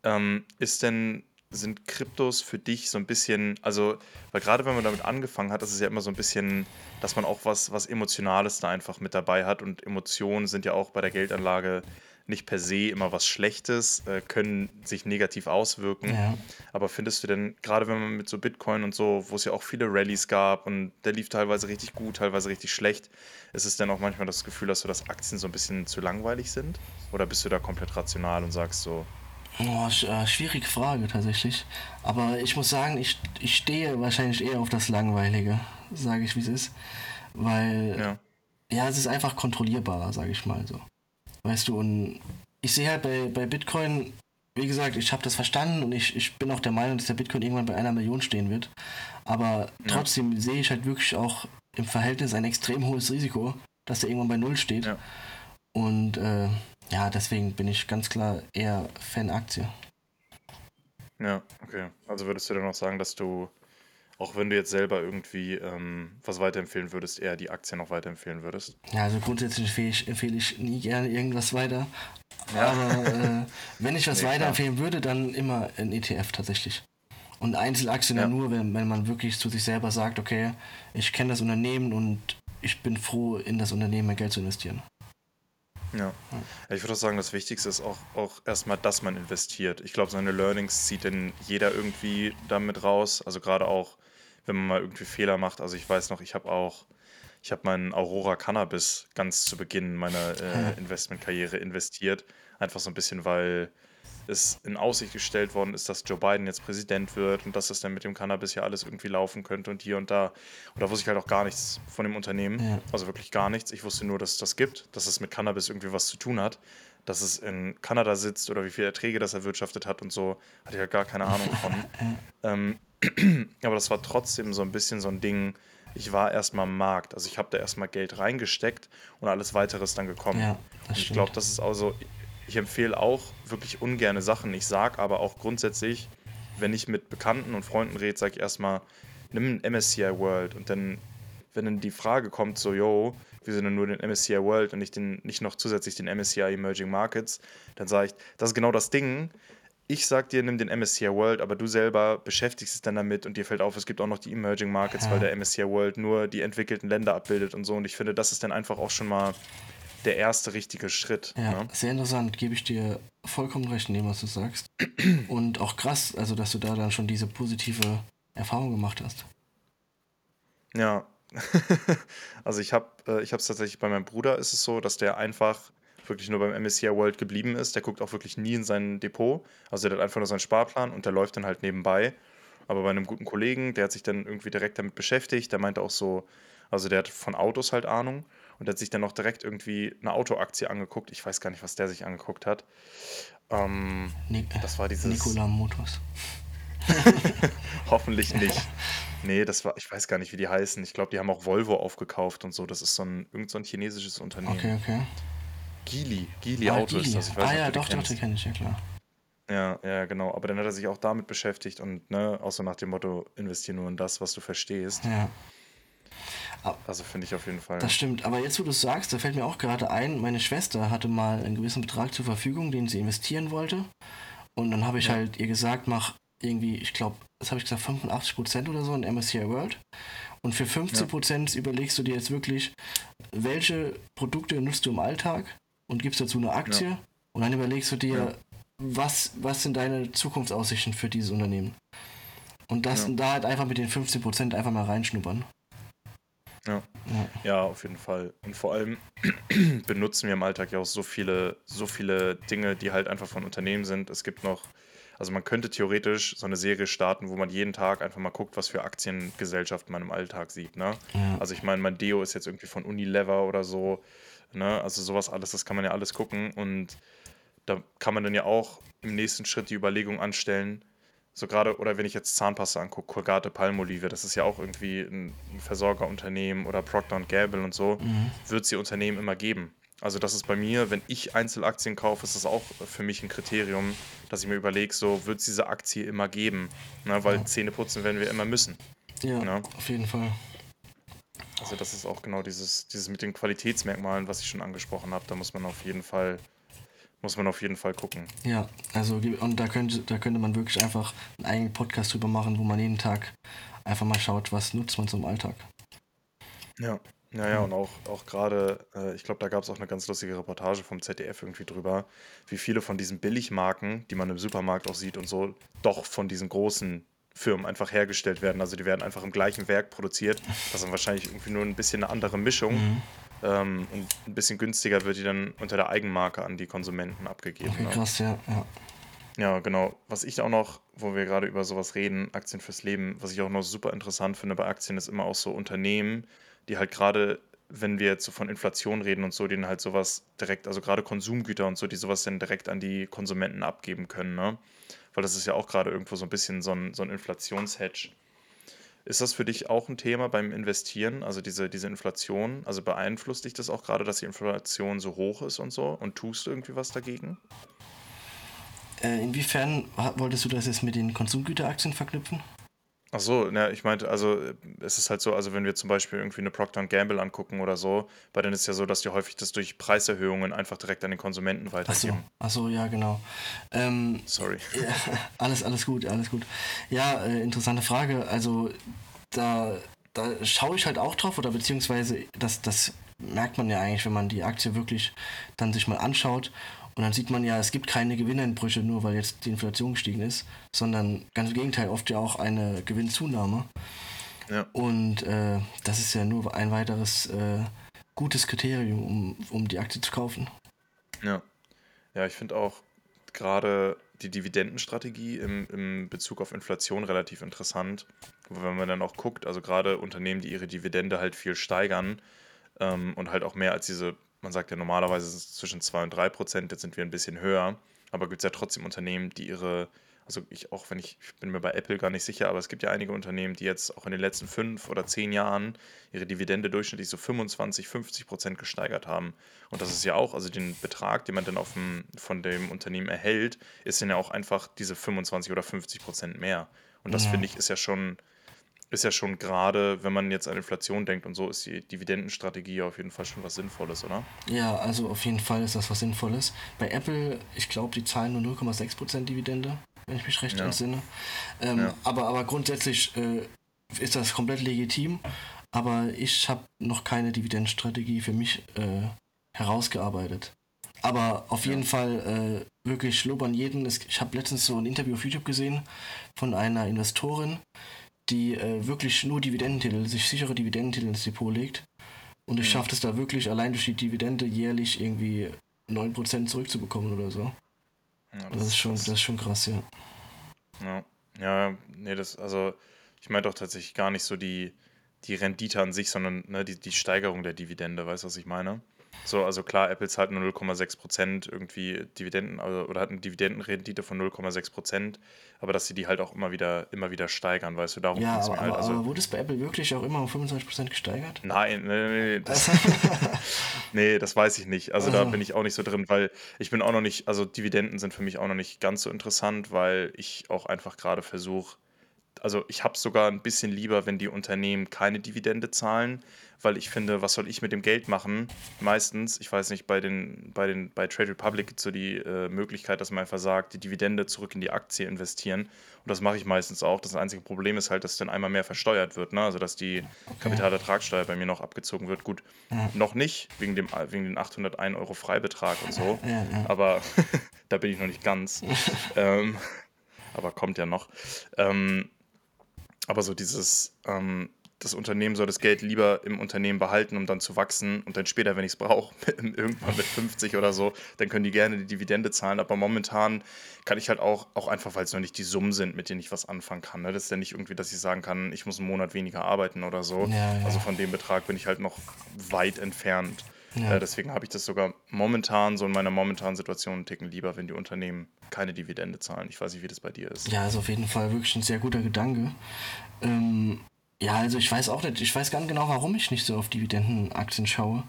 Ähm, ist denn sind Kryptos für dich so ein bisschen, also, weil gerade wenn man damit angefangen hat, ist ja immer so ein bisschen, dass man auch was, was Emotionales da einfach mit dabei hat und Emotionen sind ja auch bei der Geldanlage nicht per se immer was Schlechtes, äh, können sich negativ auswirken. Ja. Aber findest du denn, gerade wenn man mit so Bitcoin und so, wo es ja auch viele Rallyes gab und der lief teilweise richtig gut, teilweise richtig schlecht, ist es denn auch manchmal das Gefühl, dass so, dass Aktien so ein bisschen zu langweilig sind? Oder bist du da komplett rational und sagst so, Oh, schwierige Frage tatsächlich. Aber ich muss sagen, ich, ich stehe wahrscheinlich eher auf das Langweilige, sage ich wie es ist. Weil, ja. ja, es ist einfach kontrollierbarer, sage ich mal so. Weißt du, und ich sehe halt bei, bei Bitcoin, wie gesagt, ich habe das verstanden und ich, ich bin auch der Meinung, dass der Bitcoin irgendwann bei einer Million stehen wird. Aber trotzdem ja. sehe ich halt wirklich auch im Verhältnis ein extrem hohes Risiko, dass der irgendwann bei Null steht. Ja. Und äh, ja, deswegen bin ich ganz klar eher Fan Aktie. Ja, okay. Also würdest du dann auch sagen, dass du, auch wenn du jetzt selber irgendwie ähm, was weiterempfehlen würdest, eher die Aktie noch weiterempfehlen würdest? Ja, also grundsätzlich empfehle ich, empfehle ich nie gerne irgendwas weiter. Ja. Aber äh, wenn ich was (laughs) nee, weiterempfehlen klar. würde, dann immer ein ETF tatsächlich. Und Einzelaktien ja. nur, wenn, wenn man wirklich zu sich selber sagt, okay, ich kenne das Unternehmen und ich bin froh, in das Unternehmen mein Geld zu investieren. Ja. ja. Ich würde auch sagen, das Wichtigste ist auch, auch erstmal, dass man investiert. Ich glaube, seine Learnings zieht denn jeder irgendwie damit raus. Also gerade auch, wenn man mal irgendwie Fehler macht. Also ich weiß noch, ich habe auch, ich habe meinen Aurora Cannabis ganz zu Beginn meiner äh, (laughs) Investmentkarriere investiert. Einfach so ein bisschen, weil es in Aussicht gestellt worden ist, dass Joe Biden jetzt Präsident wird und dass das dann mit dem Cannabis ja alles irgendwie laufen könnte und hier und da. Und da wusste ich halt auch gar nichts von dem Unternehmen. Ja. Also wirklich gar nichts. Ich wusste nur, dass es das gibt, dass es mit Cannabis irgendwie was zu tun hat. Dass es in Kanada sitzt oder wie viele Erträge das erwirtschaftet hat und so, hatte ich halt gar keine Ahnung (laughs) von. ähm, (clears throat) aber das war trotzdem so ein bisschen so ein Ding, ich war erstmal am Markt. Also ich habe da erstmal Geld reingesteckt und alles weitere ist dann gekommen. Ja, und ich glaube, das ist also, ich empfehle auch wirklich ungerne Sachen. Ich sage aber auch grundsätzlich, wenn ich mit Bekannten und Freunden rede, sage ich erstmal, nimm ein MSCI World. Und dann, wenn dann die Frage kommt, so, yo, wir sind nur den MSCI World und nicht, den, nicht noch zusätzlich den MSCI Emerging Markets, dann sage ich, das ist genau das Ding. Ich sag dir, nimm den MSCI World, aber du selber beschäftigst dich dann damit und dir fällt auf, es gibt auch noch die Emerging Markets, ja. weil der MSCI World nur die entwickelten Länder abbildet und so. Und ich finde, das ist dann einfach auch schon mal der erste richtige Schritt. Ja, ne? sehr interessant, gebe ich dir vollkommen recht in dem, was du sagst. Und auch krass, also dass du da dann schon diese positive Erfahrung gemacht hast. Ja, (laughs) also ich habe äh, ich es tatsächlich bei meinem Bruder ist es so, dass der einfach wirklich nur beim MSCI World geblieben ist. Der guckt auch wirklich nie in sein Depot. Also der hat einfach nur seinen Sparplan und der läuft dann halt nebenbei. Aber bei einem guten Kollegen, der hat sich dann irgendwie direkt damit beschäftigt, der meinte auch so, also der hat von Autos halt Ahnung und hat sich dann auch direkt irgendwie eine Autoaktie angeguckt. Ich weiß gar nicht, was der sich angeguckt hat. Ähm, Nik das war dieses. Nikola Motors. (laughs) Hoffentlich nicht. (laughs) Nee, das war, ich weiß gar nicht, wie die heißen. Ich glaube, die haben auch Volvo aufgekauft und so. Das ist so ein, irgend so ein chinesisches Unternehmen. Okay, okay. Gili, Gili ah, Auto ist das. Ich weiß ah ja, doch, doch, die kenne ich, ja klar. Ja, ja, genau. Aber dann hat er sich auch damit beschäftigt und ne, auch so nach dem Motto, investier nur in das, was du verstehst. Ja. Also finde ich auf jeden Fall. Das stimmt, aber jetzt, wo du es sagst, da fällt mir auch gerade ein, meine Schwester hatte mal einen gewissen Betrag zur Verfügung, den sie investieren wollte. Und dann habe ich ja. halt ihr gesagt, mach irgendwie, ich glaube, das habe ich gesagt, 85% oder so in MSCI World. Und für 15% ja. überlegst du dir jetzt wirklich, welche Produkte nutzt du im Alltag und gibst dazu eine Aktie. Ja. Und dann überlegst du dir, was, was sind deine Zukunftsaussichten für dieses Unternehmen. Und das da halt einfach mit den 15% einfach mal reinschnuppern. Ja. ja, auf jeden Fall. Und vor allem (clears throat) benutzen wir im Alltag ja auch so viele, so viele Dinge, die halt einfach von Unternehmen sind. Es gibt noch, also man könnte theoretisch so eine Serie starten, wo man jeden Tag einfach mal guckt, was für Aktiengesellschaften man im Alltag sieht. Ne? Ja. Also ich meine, mein Deo ist jetzt irgendwie von Unilever oder so. Ne? Also sowas alles, das kann man ja alles gucken. Und da kann man dann ja auch im nächsten Schritt die Überlegung anstellen, so gerade, oder wenn ich jetzt Zahnpasta angucke, Colgate Palmolive, das ist ja auch irgendwie ein Versorgerunternehmen oder Procter Gamble und so, mhm. wird es die Unternehmen immer geben. Also das ist bei mir, wenn ich Einzelaktien kaufe, ist das auch für mich ein Kriterium, dass ich mir überlege, so wird es diese Aktie immer geben, ne? weil ja. Zähne putzen werden wir immer müssen. Ja, ne? auf jeden Fall. Also das ist auch genau dieses, dieses mit den Qualitätsmerkmalen, was ich schon angesprochen habe. Da muss man auf jeden Fall muss man auf jeden Fall gucken. Ja, also und da könnte, da könnte man wirklich einfach einen eigenen Podcast drüber machen, wo man jeden Tag einfach mal schaut, was nutzt man zum Alltag. Ja, ja, ja, und auch, auch gerade, äh, ich glaube, da gab es auch eine ganz lustige Reportage vom ZDF irgendwie drüber, wie viele von diesen Billigmarken, die man im Supermarkt auch sieht und so, doch von diesen großen Firmen einfach hergestellt werden. Also die werden einfach im gleichen Werk produziert. Das ist dann wahrscheinlich irgendwie nur ein bisschen eine andere Mischung. Mhm. Ähm, und ein bisschen günstiger wird die dann unter der Eigenmarke an die Konsumenten abgegeben. Okay, ne? krass, ja, ja. Ja, genau. Was ich auch noch, wo wir gerade über sowas reden, Aktien fürs Leben, was ich auch noch super interessant finde bei Aktien, ist immer auch so Unternehmen, die halt gerade, wenn wir jetzt so von Inflation reden und so, denen halt sowas direkt, also gerade Konsumgüter und so, die sowas dann direkt an die Konsumenten abgeben können, ne? Weil das ist ja auch gerade irgendwo so ein bisschen so ein, so ein Inflationshedge. Ist das für dich auch ein Thema beim Investieren, also diese, diese Inflation? Also beeinflusst dich das auch gerade, dass die Inflation so hoch ist und so? Und tust du irgendwie was dagegen? Äh, inwiefern wolltest du das jetzt mit den Konsumgüteraktien verknüpfen? Ach so, ne, ich meinte, also es ist halt so, also wenn wir zum Beispiel irgendwie eine Procter Gamble angucken oder so, bei denen ist es ja so, dass die häufig das durch Preiserhöhungen einfach direkt an den Konsumenten Ach so, weitergeben. ach so, ja, genau. Ähm, Sorry. (laughs) ja, alles, alles gut, alles gut. Ja, äh, interessante Frage. Also da, da schaue ich halt auch drauf, oder beziehungsweise das, das merkt man ja eigentlich, wenn man die Aktie wirklich dann sich mal anschaut. Und dann sieht man ja, es gibt keine Gewinneinbrüche, nur weil jetzt die Inflation gestiegen ist, sondern ganz im Gegenteil, oft ja auch eine Gewinnzunahme. Ja. Und äh, das ist ja nur ein weiteres äh, gutes Kriterium, um, um die Aktie zu kaufen. Ja. Ja, ich finde auch gerade die Dividendenstrategie im, im Bezug auf Inflation relativ interessant. Wenn man dann auch guckt, also gerade Unternehmen, die ihre Dividende halt viel steigern ähm, und halt auch mehr als diese man sagt ja normalerweise ist es zwischen 2 und 3 Prozent, jetzt sind wir ein bisschen höher, aber gibt es ja trotzdem Unternehmen, die ihre, also ich auch wenn ich, ich bin mir bei Apple gar nicht sicher, aber es gibt ja einige Unternehmen, die jetzt auch in den letzten fünf oder zehn Jahren ihre Dividende durchschnittlich so 25, 50 Prozent gesteigert haben. Und das ist ja auch, also den Betrag, den man dann auf dem, von dem Unternehmen erhält, ist dann ja auch einfach diese 25 oder 50 Prozent mehr. Und das Ja. finde ich ist ja schon ist ja schon gerade, wenn man jetzt an Inflation denkt und so, ist die Dividendenstrategie auf jeden Fall schon was Sinnvolles, oder? Ja, also auf jeden Fall ist das was Sinnvolles. Bei Apple, ich glaube, die zahlen nur 0,6% Dividende, wenn ich mich recht Ja. entsinne. Ähm, Ja. aber, aber grundsätzlich äh, ist das komplett legitim. Aber ich habe noch keine Dividendenstrategie für mich äh, herausgearbeitet. Aber auf Ja. jeden Fall äh, wirklich Lob an jeden. Ich habe letztens so ein Interview auf YouTube gesehen von einer Investorin, die äh, wirklich nur Dividendentitel, sich sichere Dividendentitel ins Depot legt. Und es Mhm. schafft es da wirklich allein durch die Dividende jährlich irgendwie 9% zurückzubekommen oder so. Ja, Das ist schon, krass. das ist schon krass, ja. Ja, ja, nee, das, also ich meine doch tatsächlich gar nicht so die, die Rendite an sich, sondern ne, die, die Steigerung der Dividende, weißt du, was ich meine? So, also klar, Apple zahlt nur 0,6 Prozent irgendwie Dividenden also, oder hat eine Dividendenrendite von 0,6 Prozent, aber dass sie die halt auch immer wieder, immer wieder steigern, weißt du, darum Ja, geht es aber, halt. aber, Also, aber wurde es bei Apple wirklich auch immer um 25% gesteigert? Nein, nee, nee, nee, das, (laughs) nee, das weiß ich nicht. Also da Also. bin ich auch nicht so drin, weil ich bin auch noch nicht, also Dividenden sind für mich auch noch nicht ganz so interessant, weil ich auch einfach gerade versuche, also ich habe sogar ein bisschen lieber, wenn die Unternehmen keine Dividende zahlen, weil ich finde, was soll ich mit dem Geld machen? Meistens, ich weiß nicht, bei den, bei den, bei Trade Republic gibt es so die äh, Möglichkeit, dass man einfach sagt, die Dividende zurück in die Aktie investieren. Und das mache ich meistens auch. Das einzige Problem ist halt, dass dann einmal mehr versteuert wird, ne? Also dass die Kapitalertragssteuer bei mir noch abgezogen wird. Gut, Ja. noch nicht, wegen dem, wegen den 801 Euro Freibetrag und so. Ja, ja. Aber (laughs) da bin ich noch nicht ganz. (laughs) ähm, aber kommt ja noch. Ähm, aber so dieses, ähm, das Unternehmen soll das Geld lieber im Unternehmen behalten, um dann zu wachsen und dann später, wenn ich es brauche, (laughs) irgendwann mit 50 oder so, dann können die gerne die Dividende zahlen. Aber momentan kann ich halt auch, auch einfach, weil es noch nicht die Summen sind, mit denen ich was anfangen kann. Ne? Das ist ja nicht irgendwie, dass ich sagen kann, ich muss einen Monat weniger arbeiten oder so. Ja, ja. Also von dem Betrag bin ich halt noch weit entfernt. Ja. Äh, deswegen habe ich das sogar momentan, so in meiner momentanen Situation, einen Ticken lieber, wenn die Unternehmen keine Dividende zahlen. Ich weiß nicht, wie das bei dir ist. Ja, ist auf jeden Fall wirklich ein sehr guter Gedanke. Ähm, ja, also ich weiß auch nicht, ich weiß ganz genau, warum ich nicht so auf Dividendenaktien schaue.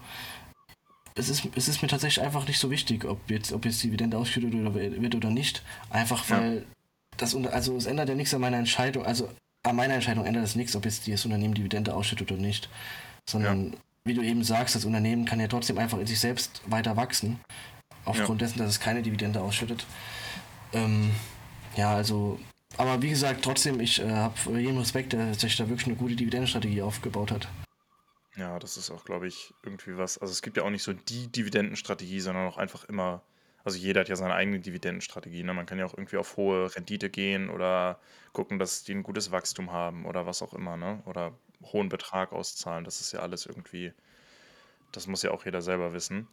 Es ist, es ist mir tatsächlich einfach nicht so wichtig, ob jetzt, ob jetzt Dividende ausgeschüttet oder wird oder nicht. Einfach Ja. weil das unter- also es ändert ja nichts an meiner Entscheidung, also an meiner Entscheidung ändert es nichts, ob jetzt das Unternehmen Dividende ausschüttet oder nicht. Sondern wie du eben sagst, das Unternehmen kann ja trotzdem einfach in sich selbst weiter wachsen. Aufgrund dessen, dass es keine Dividende ausschüttet. Ähm, ja, also, aber wie gesagt, trotzdem, ich äh, habe jeden Respekt, der sich da wirklich eine gute Dividendenstrategie aufgebaut hat. Ja, das ist auch, glaube ich, irgendwie was. Also es gibt ja auch nicht so die Dividendenstrategie, sondern auch einfach immer, also jeder hat ja seine eigene Dividendenstrategie. Ne? Man kann ja auch irgendwie auf hohe Rendite gehen oder gucken, dass die ein gutes Wachstum haben oder was auch immer, ne? Oder hohen Betrag auszahlen. Das ist ja alles irgendwie, das muss ja auch jeder selber wissen.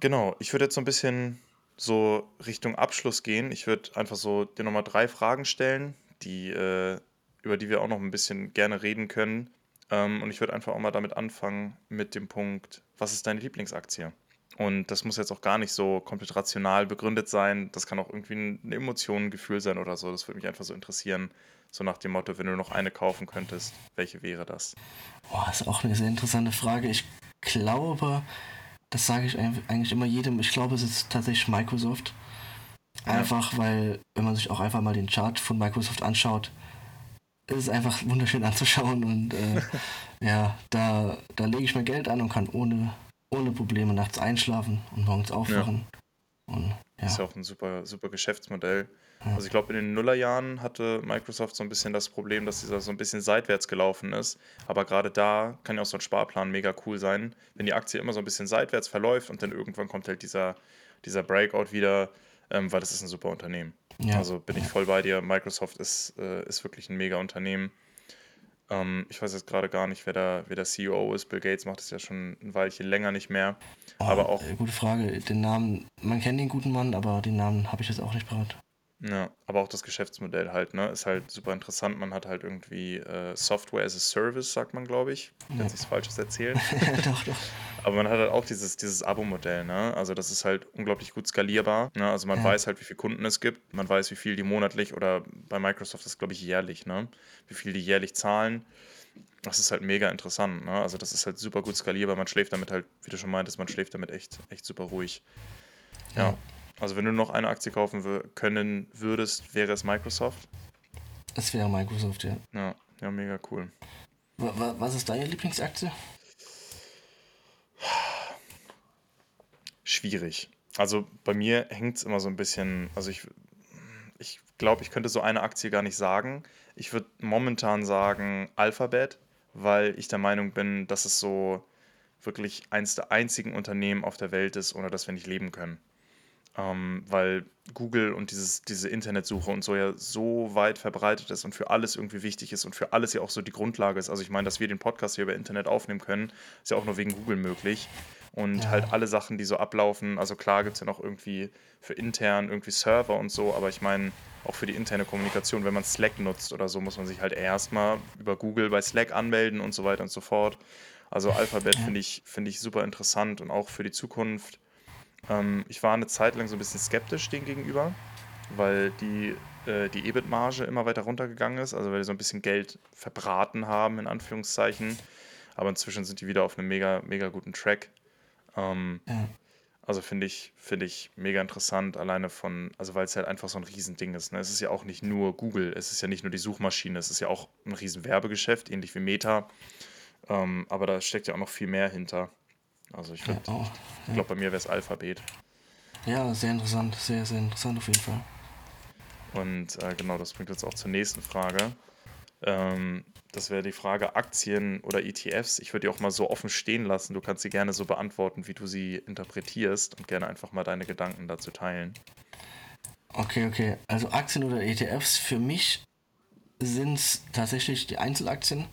Genau, ich würde jetzt so ein bisschen so Richtung Abschluss gehen. Ich würde einfach so dir nochmal drei Fragen stellen, die, äh, über die wir auch noch ein bisschen gerne reden können. Ähm, und ich würde einfach auch mal damit anfangen mit dem Punkt, was ist deine Lieblingsaktie? Und das muss jetzt auch gar nicht so komplett rational begründet sein. Das kann auch irgendwie eine Emotion, ein Gefühl sein oder so. Das würde mich einfach so interessieren. So nach dem Motto, wenn du noch eine kaufen könntest, welche wäre das? Boah, das ist auch eine sehr interessante Frage. Ich glaube, das sage ich eigentlich immer jedem, ich glaube, es ist tatsächlich Microsoft. Einfach, ja. weil, wenn man sich auch einfach mal den Chart von Microsoft anschaut, ist es einfach wunderschön (laughs) anzuschauen und äh, (laughs) ja, da, da lege ich mir Geld an und kann ohne ohne Probleme nachts einschlafen und morgens aufwachen. Ja. Und, ja. Ist ja auch ein super, super Geschäftsmodell. Ja. Also ich glaube, in den Nullerjahren hatte Microsoft so ein bisschen das Problem, dass dieser so ein bisschen seitwärts gelaufen ist. Aber gerade da kann ja auch so ein Sparplan mega cool sein, wenn die Aktie immer so ein bisschen seitwärts verläuft und dann irgendwann kommt halt dieser, dieser Breakout wieder, ähm, weil das ist ein super Unternehmen. Ja. Also bin ich voll bei dir. Microsoft ist, äh, ist wirklich ein mega Unternehmen. Ähm, ich weiß jetzt gerade gar nicht, wer der, wer der CEO ist. Bill Gates macht es ja schon ein Weilchen länger nicht mehr. Oh, aber auch. Äh, gute Frage. Den Namen, man kennt den guten Mann, aber den Namen habe ich jetzt auch nicht parat. Ja, aber auch das Geschäftsmodell halt, ne, ist halt super interessant. Man hat halt irgendwie äh, Software as a Service, sagt man, glaube ich. Ich ja. nichts Falsches erzählen. (laughs) doch, doch. Aber man hat halt auch dieses, dieses Abo-Modell, ne? Also das ist halt unglaublich gut skalierbar. Ne? Also man ja. weiß halt, wie viele Kunden es gibt, man weiß, wie viel die monatlich oder bei Microsoft ist, glaube ich, jährlich, ne? Wie viel die jährlich zahlen. Das ist halt mega interessant, ne? Also das ist halt super gut skalierbar. Man schläft damit halt, wie du schon meintest, man schläft damit echt, echt super ruhig. ja. ja. Also wenn du noch eine Aktie kaufen können würdest, wäre es Microsoft? Es wäre Microsoft, ja. Ja, ja mega cool. Was ist deine Lieblingsaktie? Schwierig. Also bei mir hängt es immer so ein bisschen, also ich, ich glaube, ich könnte so eine Aktie gar nicht sagen. Ich würde momentan sagen Alphabet, weil ich der Meinung bin, dass es so wirklich eins der einzigen Unternehmen auf der Welt ist, ohne das wir nicht leben können ähm, weil Google und dieses, diese Internetsuche und so ja so weit verbreitet ist und für alles irgendwie wichtig ist und für alles ja auch so die Grundlage ist. Also ich meine, dass wir den Podcast hier über Internet aufnehmen können, ist ja auch nur wegen Google möglich. Und ja. halt alle Sachen, die so ablaufen, also klar gibt es ja noch irgendwie für intern irgendwie Server und so, aber ich meine, auch für die interne Kommunikation, wenn man Slack nutzt oder so, muss man sich halt erstmal über Google bei Slack anmelden und so weiter und so fort. Also Alphabet ja. finde ich, find ich super interessant und auch für die Zukunft ähm, ich war eine Zeit lang so ein bisschen skeptisch dem gegenüber, weil die, äh, die EBIT-Marge immer weiter runtergegangen ist, also weil die so ein bisschen Geld verbraten haben, in Anführungszeichen. Aber inzwischen sind die wieder auf einem mega, mega guten Track. Ähm. Also finde ich, finde ich mega interessant, alleine von, also weil es halt einfach so ein Riesending ist. Ne? Es ist ja auch nicht nur Google, es ist ja nicht nur die Suchmaschine, es ist ja auch ein riesen Werbegeschäft, ähnlich wie Meta. Ähm, aber da steckt ja auch noch viel mehr hinter. Also ich, ja, oh, ich glaube, bei mir wäre es Alphabet. Ja, sehr interessant, sehr, sehr interessant auf jeden Fall. Und äh, genau, das bringt uns auch zur nächsten Frage. Ähm, das wäre die Frage Aktien oder ETFs. Ich würde die auch mal so offen stehen lassen. Du kannst sie gerne so beantworten, wie du sie interpretierst und gerne einfach mal deine Gedanken dazu teilen. Okay, okay. Also Aktien oder ETFs für mich sind es tatsächlich die Einzelaktien,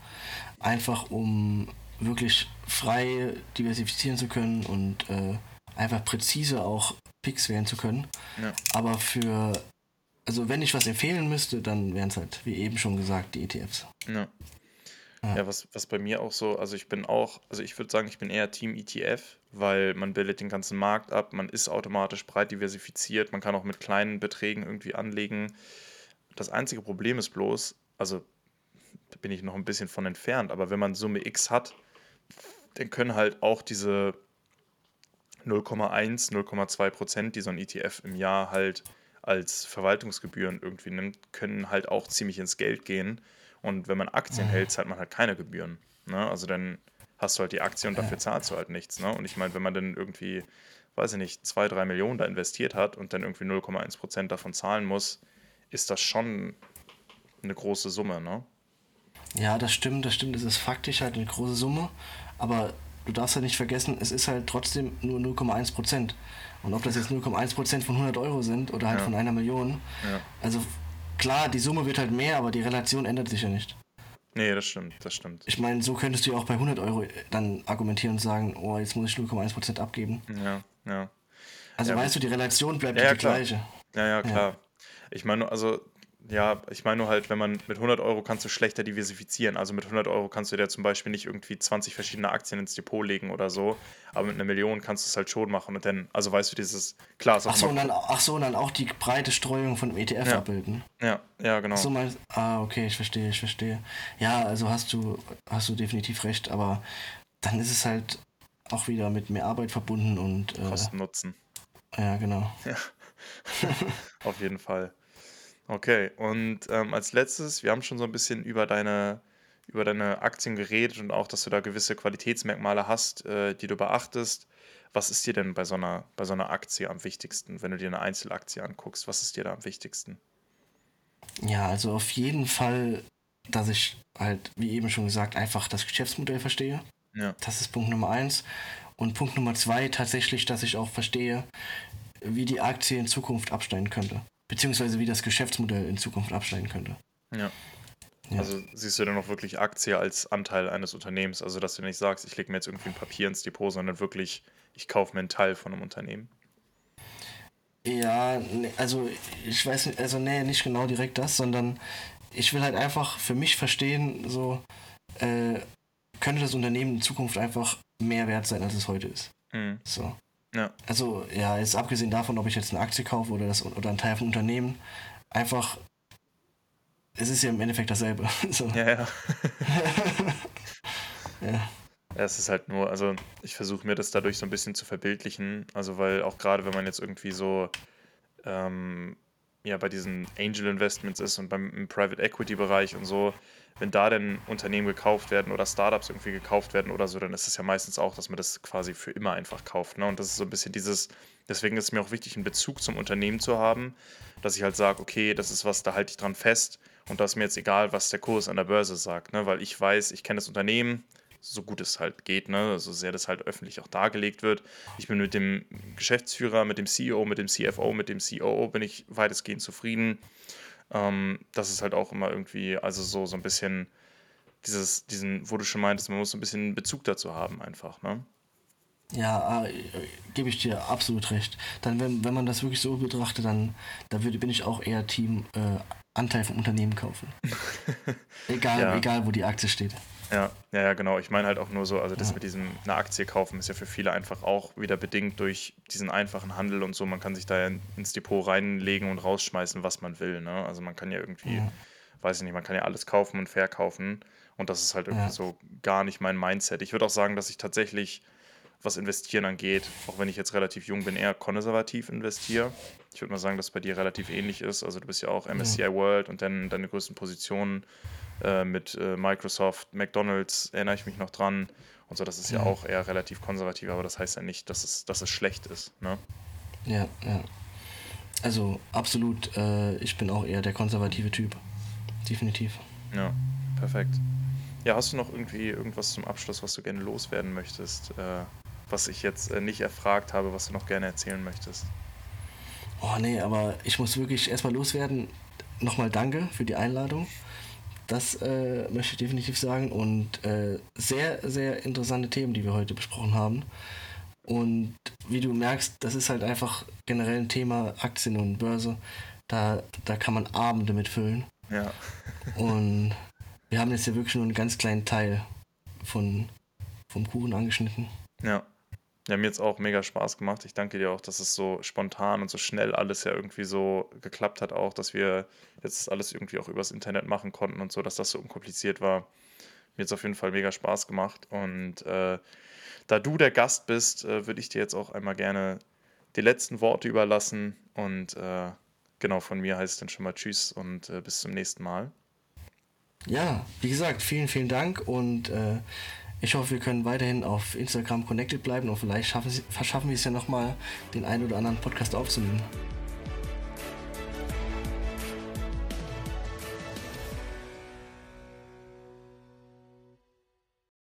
einfach um wirklich frei diversifizieren zu können und äh, einfach präzise auch Picks wählen zu können. Ja. Aber für, also wenn ich was empfehlen müsste, dann wären es halt, wie eben schon gesagt, die ETFs. Ja. Ja. ja, was, was bei mir auch so, also ich bin auch, also ich würde sagen, ich bin eher Team ETF, weil man bildet den ganzen Markt ab, man ist automatisch breit diversifiziert, man kann auch mit kleinen Beträgen irgendwie anlegen. Das einzige Problem ist bloß, also da bin ich noch ein bisschen von entfernt, aber wenn man Summe X hat, dann können halt auch diese 0,1, 0,2 Prozent, die so ein ETF im Jahr halt als Verwaltungsgebühren irgendwie nimmt, können halt auch ziemlich ins Geld gehen. Und wenn man Aktien hält, zahlt man halt keine Gebühren. Ne? Also dann hast du halt die Aktie und dafür zahlst du halt nichts. Ne? Und ich meine, wenn man dann irgendwie, weiß ich nicht, 2, 3 Millionen da investiert hat und dann irgendwie 0,1 Prozent davon zahlen muss, ist das schon eine große Summe. Ne? Ja, das stimmt, das stimmt. Es ist faktisch halt eine große Summe, aber du darfst ja nicht vergessen, es ist halt trotzdem nur 0,1 Prozent. Und ob das jetzt 0,1 Prozent von 100 Euro sind oder halt ja. von einer Million, ja. also klar, die Summe wird halt mehr, aber die Relation ändert sich ja nicht. Nee, das stimmt, das stimmt. Ich meine, so könntest du ja auch bei 100 Euro dann argumentieren und sagen, oh, jetzt muss ich 0,1 Prozent abgeben. Ja, ja. Also ja, weißt du, die Relation bleibt ja, die gleiche. Ja, ja, klar. Ich meine, also ja, ich meine nur halt, wenn man mit 100 Euro kannst du schlechter diversifizieren. Also mit 100 Euro kannst du dir zum Beispiel nicht irgendwie 20 verschiedene Aktien ins Depot legen oder so. Aber mit einer Million kannst du es halt schon machen. Und dann, also weißt du, dieses, klar, ach so, und dann, ach so, und dann auch die breite Streuung von dem ETF ja. abbilden. Ja, ja, genau. So meinst, ah, okay, ich verstehe, ich verstehe. Ja, also hast du, hast du definitiv recht, aber dann ist es halt auch wieder mit mehr Arbeit verbunden und. Äh, Kosten Nutzen. Ja, genau. Ja. (laughs) Auf jeden Fall. Okay, und ähm, als letztes, wir haben schon so ein bisschen über deine, über deine Aktien geredet und auch, dass du da gewisse Qualitätsmerkmale hast, äh, die du beachtest. Was ist dir denn bei so, einer, bei so einer Aktie am wichtigsten, wenn du dir eine Einzelaktie anguckst? Was ist dir da am wichtigsten? Ja, also auf jeden Fall, dass ich halt, wie eben schon gesagt, einfach das Geschäftsmodell verstehe. Ja. Das ist Punkt Nummer eins. Und Punkt Nummer zwei tatsächlich, dass ich auch verstehe, wie die Aktie in Zukunft absteigen könnte. Beziehungsweise wie das Geschäftsmodell in Zukunft absteigen könnte. Ja. ja. Also siehst du dann auch wirklich Aktie als Anteil eines Unternehmens? Also dass du nicht sagst, ich lege mir jetzt irgendwie ein Papier ins Depot, sondern wirklich, ich kaufe mir einen Teil von einem Unternehmen? Ja, also ich weiß nicht, also nee, nicht genau direkt das, sondern ich will halt einfach für mich verstehen, so äh, könnte das Unternehmen in Zukunft einfach mehr wert sein, als es heute ist. Mhm. So. Ja. Also, ja, jetzt abgesehen davon, ob ich jetzt eine Aktie kaufe oder, das, oder einen Teil von Unternehmen, einfach, es ist ja im Endeffekt dasselbe. (laughs) so. Ja, (laughs) ja. ja. Es ist halt nur, also ich versuche mir das dadurch so ein bisschen zu verbildlichen. Also, weil auch gerade wenn man jetzt irgendwie so ähm, ja bei diesen Angel Investments ist und beim Private Equity Bereich und so, wenn da denn Unternehmen gekauft werden oder Startups irgendwie gekauft werden oder so, dann ist es ja meistens auch, dass man das quasi für immer einfach kauft. Ne? Und das ist so ein bisschen dieses, deswegen ist es mir auch wichtig, einen Bezug zum Unternehmen zu haben, dass ich halt sage, okay, das ist was, da halte ich dran fest und da ist mir jetzt egal, was der Kurs an der Börse sagt, ne? weil ich weiß, ich kenne das Unternehmen, so gut es halt geht, ne? so sehr das halt öffentlich auch dargelegt wird. Ich bin mit dem Geschäftsführer, mit dem CEO, mit dem CFO, mit dem COO bin ich weitestgehend zufrieden. Ähm, das ist halt auch immer irgendwie, also so, so ein bisschen dieses, diesen, wo du schon meintest, man muss so ein bisschen Bezug dazu haben einfach, ne? Ja, äh, gebe ich dir absolut recht. Dann, wenn, wenn man das wirklich so betrachtet, dann da würde, bin ich auch eher Team äh, Anteil vom Unternehmen kaufen. (laughs) egal, ja. egal, wo die Aktie steht. Ja, ja, ja, genau. Ich meine halt auch nur so, also das ja. mit diesem eine Aktie kaufen ist ja für viele einfach auch wieder bedingt durch diesen einfachen Handel und so. Man kann sich da ja ins Depot reinlegen und rausschmeißen, was man will. Ne? Also man kann ja irgendwie, ja. weiß ich nicht, man kann ja alles kaufen und verkaufen. Und das ist halt irgendwie so gar nicht mein Mindset. Ich würde auch sagen, dass ich tatsächlich, was investieren angeht, auch wenn ich jetzt relativ jung bin, eher konservativ investiere. Ich würde mal sagen, dass es bei dir relativ ähnlich ist. Also du bist ja auch MSCI World und dann deine größten Positionen äh, mit äh, Microsoft, McDonalds, erinnere ich mich noch dran. Und so, das ist ja, ja auch eher relativ konservativ, aber das heißt ja nicht, dass es, dass es schlecht ist. Ne? Ja, ja. Also absolut, äh, ich bin auch eher der konservative Typ. Definitiv. Ja, perfekt. Ja, hast du noch irgendwie irgendwas zum Abschluss, was du gerne loswerden möchtest, äh, was ich jetzt äh, nicht erfragt habe, was du noch gerne erzählen möchtest? Oh nee, aber ich muss wirklich erstmal loswerden. Nochmal danke für die Einladung. Das äh, möchte ich definitiv sagen. Und äh, sehr, sehr interessante Themen, die wir heute besprochen haben. Und wie du merkst, das ist halt einfach generell ein Thema Aktien und Börse. Da, da kann man Abende mitfüllen. Ja. und wir haben jetzt ja wirklich nur einen ganz kleinen Teil von, vom Kuchen angeschnitten. Ja. Ja, mir jetzt auch mega Spaß gemacht. Ich danke dir auch, dass es so spontan und so schnell alles ja irgendwie so geklappt hat, auch, dass wir jetzt alles irgendwie auch übers Internet machen konnten und so, dass das so unkompliziert war. Mir jetzt auf jeden Fall mega Spaß gemacht. Und äh, da du der Gast bist, äh, würde ich dir jetzt auch einmal gerne die letzten Worte überlassen. Und äh, genau von mir heißt es dann schon mal Tschüss und äh, bis zum nächsten Mal. Ja, wie gesagt, vielen, vielen Dank und äh, ich hoffe, wir können weiterhin auf Instagram connected bleiben und vielleicht schaffen, verschaffen wir es ja nochmal, den einen oder anderen Podcast aufzunehmen.